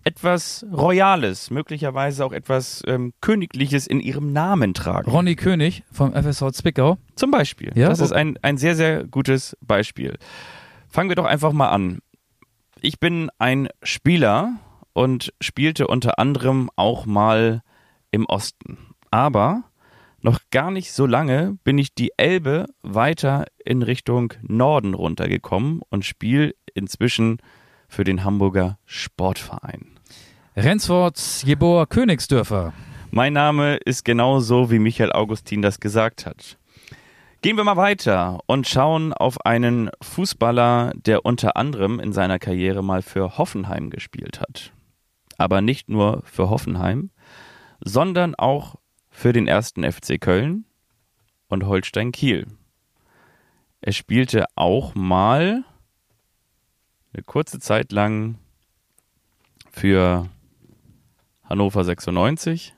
etwas Royales, möglicherweise auch etwas ähm, Königliches in ihrem Namen tragen. Ronny König vom FSV Zwickau. Zum Beispiel. Ja, das ist ein, ein sehr, sehr gutes Beispiel. Fangen wir doch einfach mal an. Ich bin ein Spieler und spielte unter anderem auch mal im Osten. Aber noch gar nicht so lange bin ich die Elbe weiter in Richtung Norden runtergekommen und spiele inzwischen für den Hamburger Sportverein. Rensford Jeboa Königsdörfer. Mein Name ist genauso, wie Michael Augustin das gesagt hat. Gehen wir mal weiter und schauen auf einen Fußballer, der unter anderem in seiner Karriere mal für Hoffenheim gespielt hat. Aber nicht nur für Hoffenheim, sondern auch für den ersten FC Köln und Holstein Kiel. Er spielte auch mal eine kurze Zeit lang für Hannover 96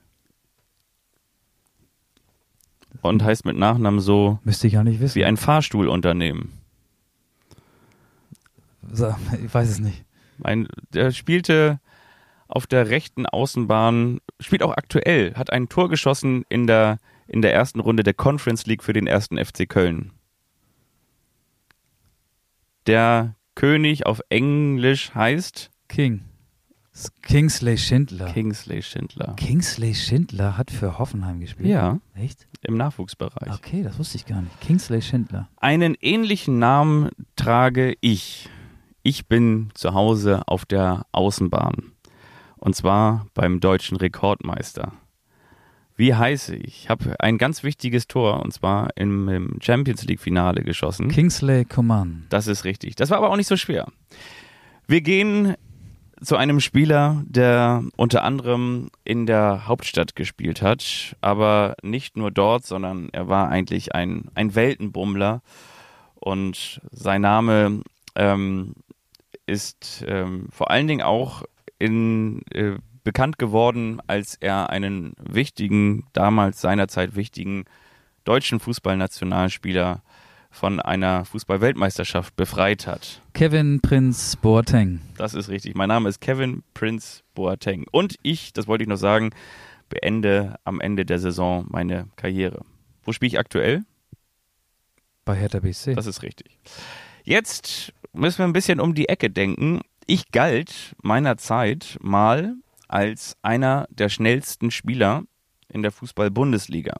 und heißt mit Nachnamen so Müsste ich gar nicht wissen. wie ein Fahrstuhlunternehmen. Ich weiß es nicht. Ein, der spielte auf der rechten Außenbahn, spielt auch aktuell, hat ein Tor geschossen in der, in der ersten Runde der Conference League für den ersten FC Köln. Der König auf Englisch heißt King. Kingsley Schindler. Kingsley Schindler. Kingsley Schindler hat für Hoffenheim gespielt. Ja. Echt? Im Nachwuchsbereich. Okay, das wusste ich gar nicht. Kingsley Schindler. Einen ähnlichen Namen trage ich. Ich bin zu Hause auf der Außenbahn. Und zwar beim deutschen Rekordmeister. Wie heiße ich? Ich habe ein ganz wichtiges Tor und zwar im, Champions League Finale geschossen. Kingsley Coman. Das ist richtig. Das war aber auch nicht so schwer. Wir gehen zu einem Spieler, der unter anderem in der Hauptstadt gespielt hat, aber nicht nur dort, sondern er war eigentlich ein, ein Weltenbummler und sein Name ähm, ist ähm, vor allen Dingen auch in, äh, bekannt geworden, als er einen wichtigen, damals seinerzeit wichtigen deutschen Fußballnationalspieler von einer Fußball-Weltmeisterschaft befreit hat. Kevin Prinz Boateng. Das ist richtig. Mein Name ist Kevin Prince Boateng. Und ich, das wollte ich noch sagen, beende am Ende der Saison meine Karriere. Wo spiele ich aktuell? Bei Hertha BC. Das ist richtig. Jetzt müssen wir ein bisschen um die Ecke denken. Ich galt meiner Zeit mal als einer der schnellsten Spieler in der Fußball-Bundesliga.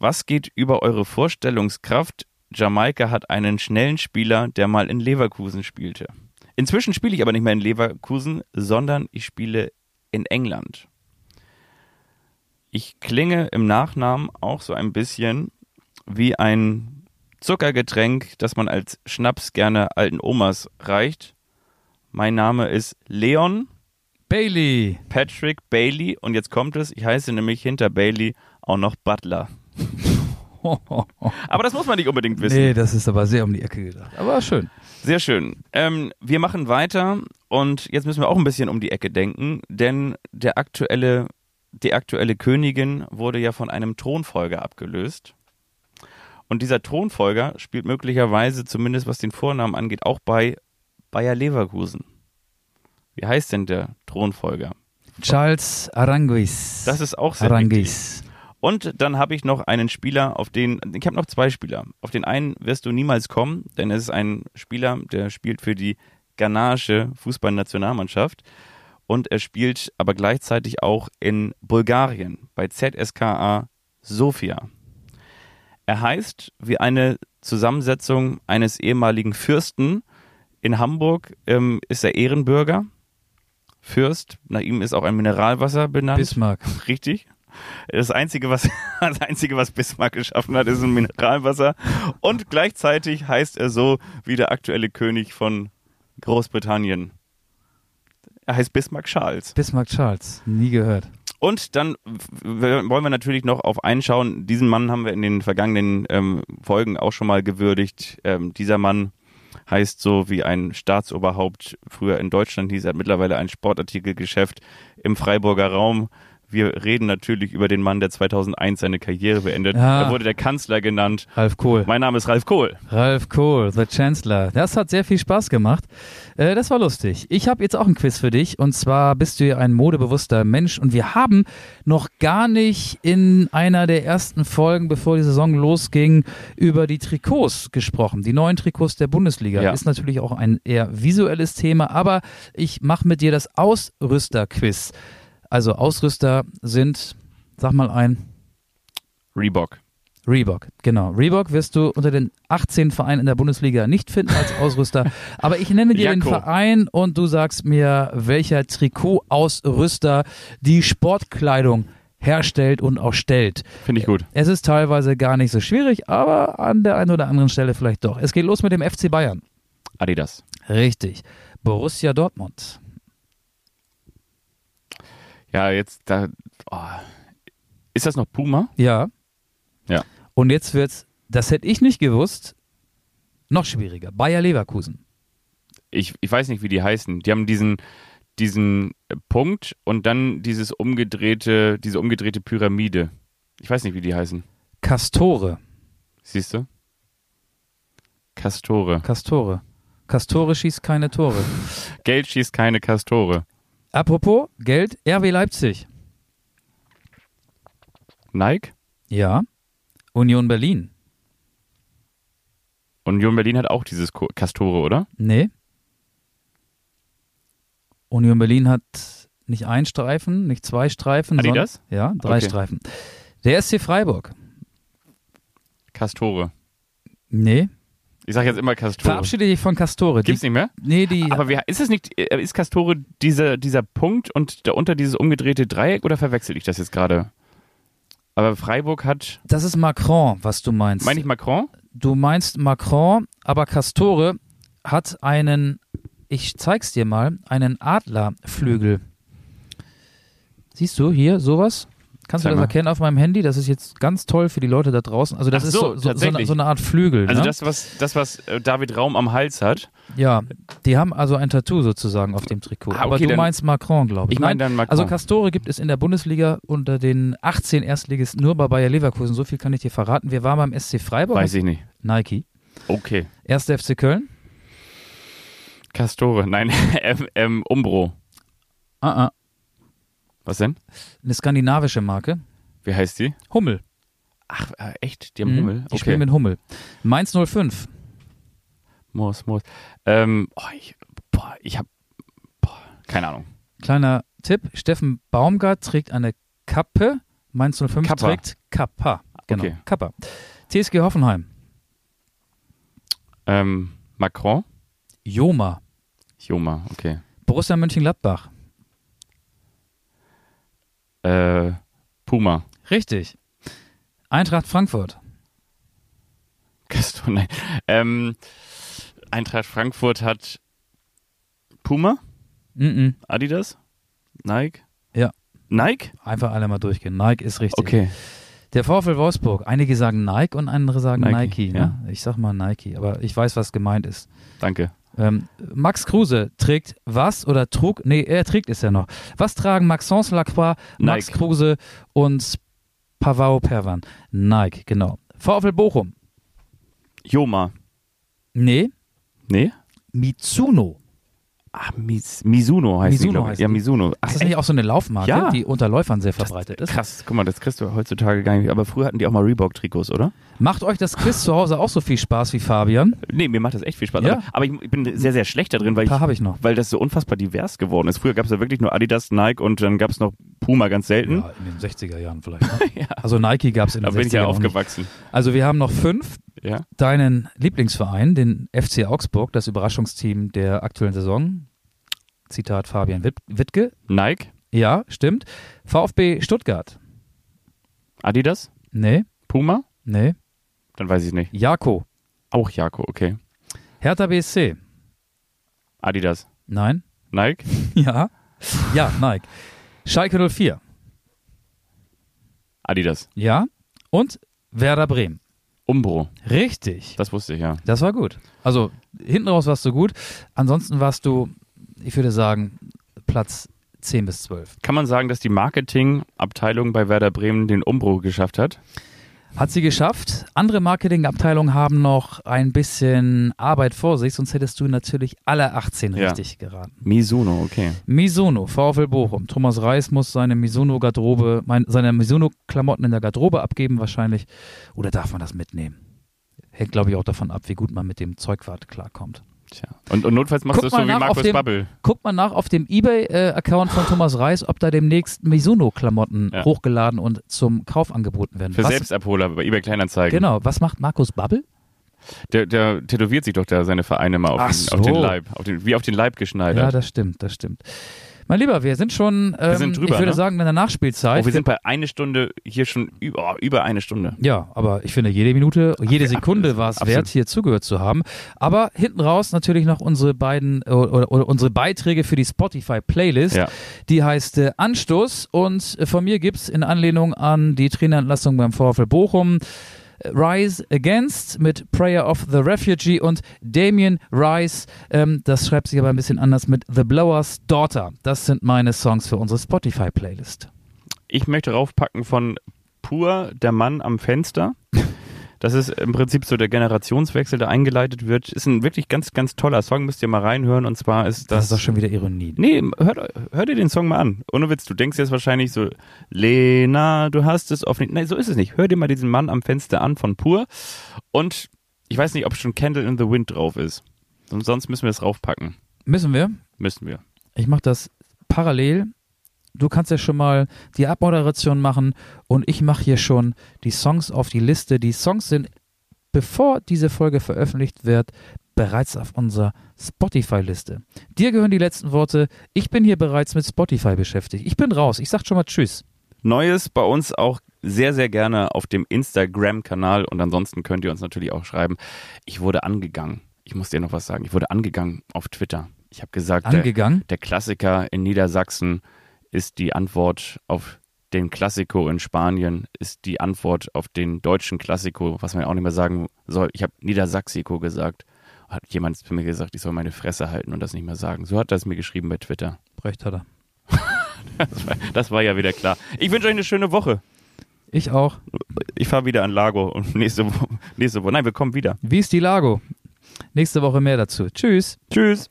Was geht über eure Vorstellungskraft? Jamaika hat einen schnellen Spieler, der mal in Leverkusen spielte. Inzwischen spiele ich aber nicht mehr in Leverkusen, sondern ich spiele in England. Ich klinge im Nachnamen auch so ein bisschen wie ein Zuckergetränk, das man als Schnaps gerne alten Omas reicht. Mein Name ist Leon Bailey. Patrick Bailey und jetzt kommt es, ich heiße nämlich hinter Bailey auch noch Butler. <laughs> aber das muss man nicht unbedingt wissen. Nee, das ist aber sehr um die Ecke gedacht. Aber schön. Sehr schön. Ähm, wir machen weiter und jetzt müssen wir auch ein bisschen um die Ecke denken, denn der aktuelle, die aktuelle Königin wurde ja von einem Thronfolger abgelöst. Und dieser Thronfolger spielt möglicherweise, zumindest was den Vornamen angeht, auch bei Bayer Leverkusen. Wie heißt denn der Thronfolger? Charles Aranguiz. Das ist auch sehr Aranguiz. Richtig. Und dann habe ich noch einen Spieler, auf den, ich habe noch zwei Spieler. Auf den einen wirst du niemals kommen, denn es ist ein Spieler, der spielt für die ghanaische Fußballnationalmannschaft und er spielt aber gleichzeitig auch in Bulgarien bei ZSKA Sofia. Er heißt wie eine Zusammensetzung eines ehemaligen Fürsten. In Hamburg ähm, ist er Ehrenbürger. Fürst, nach ihm ist auch ein Mineralwasser benannt. Bismarck. Richtig. Das Einzige, was, <laughs> das Einzige, was Bismarck geschaffen hat, ist ein Mineralwasser. Und gleichzeitig heißt er so wie der aktuelle König von Großbritannien. Er heißt Bismarck Charles. Bismarck Charles. Nie gehört. Und dann wollen wir natürlich noch auf einen schauen. Diesen Mann haben wir in den vergangenen ähm, Folgen auch schon mal gewürdigt. Ähm, dieser Mann heißt so wie ein Staatsoberhaupt früher in Deutschland hieß, er hat mittlerweile ein Sportartikelgeschäft im Freiburger Raum wir reden natürlich über den Mann, der 2001 seine Karriere beendet. Ja. Er wurde der Kanzler genannt. Ralf Kohl. Mein Name ist Ralf Kohl. Ralf Kohl, the Chancellor. Das hat sehr viel Spaß gemacht. Äh, das war lustig. Ich habe jetzt auch ein Quiz für dich. Und zwar bist du ja ein modebewusster Mensch. Und wir haben noch gar nicht in einer der ersten Folgen, bevor die Saison losging, über die Trikots gesprochen. Die neuen Trikots der Bundesliga. Ja. Ist natürlich auch ein eher visuelles Thema. Aber ich mache mit dir das Ausrüster-Quiz. Also Ausrüster sind, sag mal ein. Reebok. Reebok, genau. Reebok wirst du unter den 18 Vereinen in der Bundesliga nicht finden als Ausrüster. <laughs> Aber ich nenne dir den Verein und du sagst mir, welcher Trikotausrüster die Sportkleidung herstellt und auch stellt. Finde ich gut. Es ist teilweise gar nicht so schwierig, aber an der einen oder anderen Stelle vielleicht doch. Es geht los mit dem FC Bayern. Adidas. Richtig. Borussia Dortmund. Ja, jetzt da. Oh. Ist das noch Puma? Ja. Ja. Und jetzt wird's, das hätte ich nicht gewusst, noch schwieriger. Bayer Leverkusen. ich, ich weiß nicht, wie die heißen. Die haben diesen, diesen Punkt und dann dieses umgedrehte, diese umgedrehte Pyramide. Ich weiß nicht, wie die heißen. Castore. Siehst du? Castore. Castore. Castore schießt keine Tore. Geld schießt keine Castore. Apropos Geld, RW Leipzig. Nike? Ja. Union Berlin. Union Berlin hat auch dieses Castore, oder? Nee. Union Berlin hat nicht ein Streifen, nicht zwei Streifen. Adidas? Sondern, ja, drei okay. Streifen. Der SC Freiburg. Castore. Nee. Ich sage jetzt immer Castore. Verabschiede dich von Castore. Gibt's die, nicht mehr? Nee, die. Aber wie, ist es nicht, äh, ist Castore dieser, dieser Punkt und darunter dieses umgedrehte Dreieck oder verwechsel ich das jetzt gerade? Aber Freiburg hat. Das ist Macron, was du meinst. Meine ich Macron? Du meinst Macron, aber Castore hat einen, ich zeig's dir mal, einen Adlerflügel. Siehst du hier sowas? Kannst Sag du das mal. erkennen auf meinem Handy? Das ist jetzt ganz toll für die Leute da draußen. Also das Ach ist so, so, so, eine, so, eine, Art Flügel. Also ne? das, was, das, was äh, David Raum am Hals hat. Ja, die haben also ein Tattoo sozusagen auf dem Trikot. Ah, okay, Aber du meinst Macron, glaube ich. Ich meine dann Macron. Also Castore gibt es in der Bundesliga unter den 18 Erstligisten nur bei Bayer Leverkusen. So viel kann ich dir verraten. Wir waren beim SC Freiburg. Weiß ich nicht. Nike. Okay. Erster FC Köln. Castore, nein, <laughs> ähm, Umbro. Ah, ah. Was denn? Eine skandinavische Marke. Wie heißt die? Hummel. Ach, äh, echt? Die haben mhm. Hummel? Die okay. spielen mit Hummel. Mainz 05. Moos, Moos. Ähm, oh, ich, boah, ich hab, boah, keine Ahnung. Kleiner Tipp, Steffen Baumgart trägt eine Kappe, Mainz 05 Kappa. trägt Kappa. Genau, okay. Kappa. TSG Hoffenheim. Ähm, Macron. Joma. Joma, okay. Borussia Mönchengladbach. Äh, Puma. Richtig. Eintracht Frankfurt. Gaston, nein. Ähm, Eintracht Frankfurt hat Puma? Mm -mm. Adidas? Nike? Ja. Nike? Einfach alle mal durchgehen. Nike ist richtig. Okay. Der VfL Wolfsburg. Einige sagen Nike und andere sagen Nike. Nike ne? ja. Ich sag mal Nike, aber ich weiß, was gemeint ist. Danke. Ähm, Max Kruse trägt was oder trug, nee, er trägt es ja noch. Was tragen Maxence Lacroix, Max Nike. Kruse und Pavao Pervan? Nike, genau. VfL Bochum. Joma. Nee. Nee? Mitsuno. Ach, Mis Mizuno heißt Mizuno die, heißt Ja, Mizuno. Ach, ist das nicht auch so eine Laufmarke, ja. die unter Läufern sehr verbreitet ist? Krass, guck mal, das kriegst du heutzutage gar nicht. Aber früher hatten die auch mal Reebok-Trikots, oder? Macht euch das Quiz zu Hause auch so viel Spaß wie Fabian? Nee, mir macht das echt viel Spaß. Ja? Aber, ich, ich, bin sehr, sehr schlecht da drin, weil, ich, ich, noch. weil das so unfassbar divers geworden ist. Früher gab es ja wirklich nur Adidas, Nike und dann gab es noch Puma ganz selten. Ja, in den 60er Jahren vielleicht. Ne? <laughs> ja. Also Nike gab es in den 60er Jahren. Da bin ich ja aufgewachsen. Also wir haben noch fünf. Ja. Deinen Lieblingsverein, den FC Augsburg, das Überraschungsteam der aktuellen Saison. Zitat Fabian Wittke. Nike? Ja, stimmt. VfB Stuttgart. Adidas? Nee. Puma? Nee. Dann weiß ich nicht. Jako. Auch Jako, okay. Hertha BSC. Adidas. Nein. Nike? <laughs> ja. Ja, Nike. Schalke 04. Adidas. Ja. Und Werder Bremen. Umbro. Richtig. Das wusste ich, ja. Das war gut. Also hinten raus warst du gut. Ansonsten warst du ich würde sagen, Platz 10 bis 12. Kann man sagen, dass die Marketingabteilung bei Werder Bremen den Umbruch geschafft hat? Hat sie geschafft. Andere Marketingabteilungen haben noch ein bisschen Arbeit vor sich, sonst hättest du natürlich alle 18 ja. richtig geraten. Mizuno, okay. Mizuno, VfL Bochum. Thomas Reis muss seine Mizuno-Garderobe, seine Mizuno-Klamotten in der Garderobe abgeben wahrscheinlich. Oder darf man das mitnehmen? Hängt, glaube ich, auch davon ab, wie gut man mit dem Zeugwart klarkommt. Tja. Und, und notfalls machst du es so wie Markus dem, Bubble. Guck mal nach auf dem Ebay-Account von Thomas Reis, ob da demnächst Mizuno-Klamotten ja. hochgeladen und zum Kauf angeboten werden. Für was, Selbstabholer bei Ebay Kleinanzeigen. Genau. Was macht Markus Bubble? Der, der tätowiert sich doch da seine Vereine mal auf, den, so. auf den, Leib, auf den, wie auf den Leib geschneidert. Ja, das stimmt, das stimmt. Mein Lieber, wir sind schon, ähm, wir sind drüber, ich würde ne? sagen, in der Nachspielzeit. Oh, wir sind bei einer Stunde hier schon über, über eine Stunde. Ja, aber ich finde, jede Minute, jede Sekunde war es wert, hier zugehört zu haben. Aber hinten raus natürlich noch unsere beiden oder, oder unsere Beiträge für die Spotify-Playlist. Ja. Die heißt äh, Anstoß und äh, von mir gibt es in Anlehnung an die Trainerentlassung beim VfL Bochum Rise Against mit Prayer of the Refugee und Damien Rice, ähm, das schreibt sich aber ein bisschen anders mit The Blower's Daughter. Das sind meine Songs für unsere Spotify-Playlist. Ich möchte raufpacken von Pur, der Mann am Fenster. <laughs> Das ist im Prinzip so der Generationswechsel, der eingeleitet wird. Ist ein wirklich ganz, ganz toller Song, müsst ihr mal reinhören. Und zwar ist das. Das ist doch schon wieder Ironie. Nee, hör, hör dir den Song mal an. Ohne Witz, du denkst jetzt wahrscheinlich so, Lena, du hast es offen. Nein, so ist es nicht. Hör dir mal diesen Mann am Fenster an von Pur. Und ich weiß nicht, ob schon Candle in the Wind drauf ist. Und sonst müssen wir es raufpacken. Müssen wir? Müssen wir. Ich mache das parallel du kannst ja schon mal die Abmoderation machen und ich mache hier schon die Songs auf die Liste. Die Songs sind, bevor diese Folge veröffentlicht wird, bereits auf unserer Spotify-Liste. Dir gehören die letzten Worte. Ich bin hier bereits mit Spotify beschäftigt. Ich bin raus. Ich sag schon mal Tschüss. Neues bei uns auch sehr, sehr gerne auf dem Instagram-Kanal und ansonsten könnt ihr uns natürlich auch schreiben. Ich wurde angegangen. Ich muss dir noch was sagen. Ich wurde angegangen auf Twitter. Ich habe gesagt, angegangen? Der, der Klassiker in Niedersachsen ist die Antwort auf den Klassiko in Spanien, ist die Antwort auf den deutschen Klassiko, was man auch nicht mehr sagen soll. Ich habe Niedersachsiko gesagt. Hat jemand zu mir gesagt, ich soll meine Fresse halten und das nicht mehr sagen. So hat er es mir geschrieben bei Twitter. Recht hat er. das, <laughs> war, das war ja wieder klar. Ich wünsche euch eine schöne Woche. Ich auch. Ich fahre wieder an Lago und nächste Woche, nächste Woche, nein, wir kommen wieder. Wie ist die Lago? Nächste Woche mehr dazu. Tschüss. Tschüss.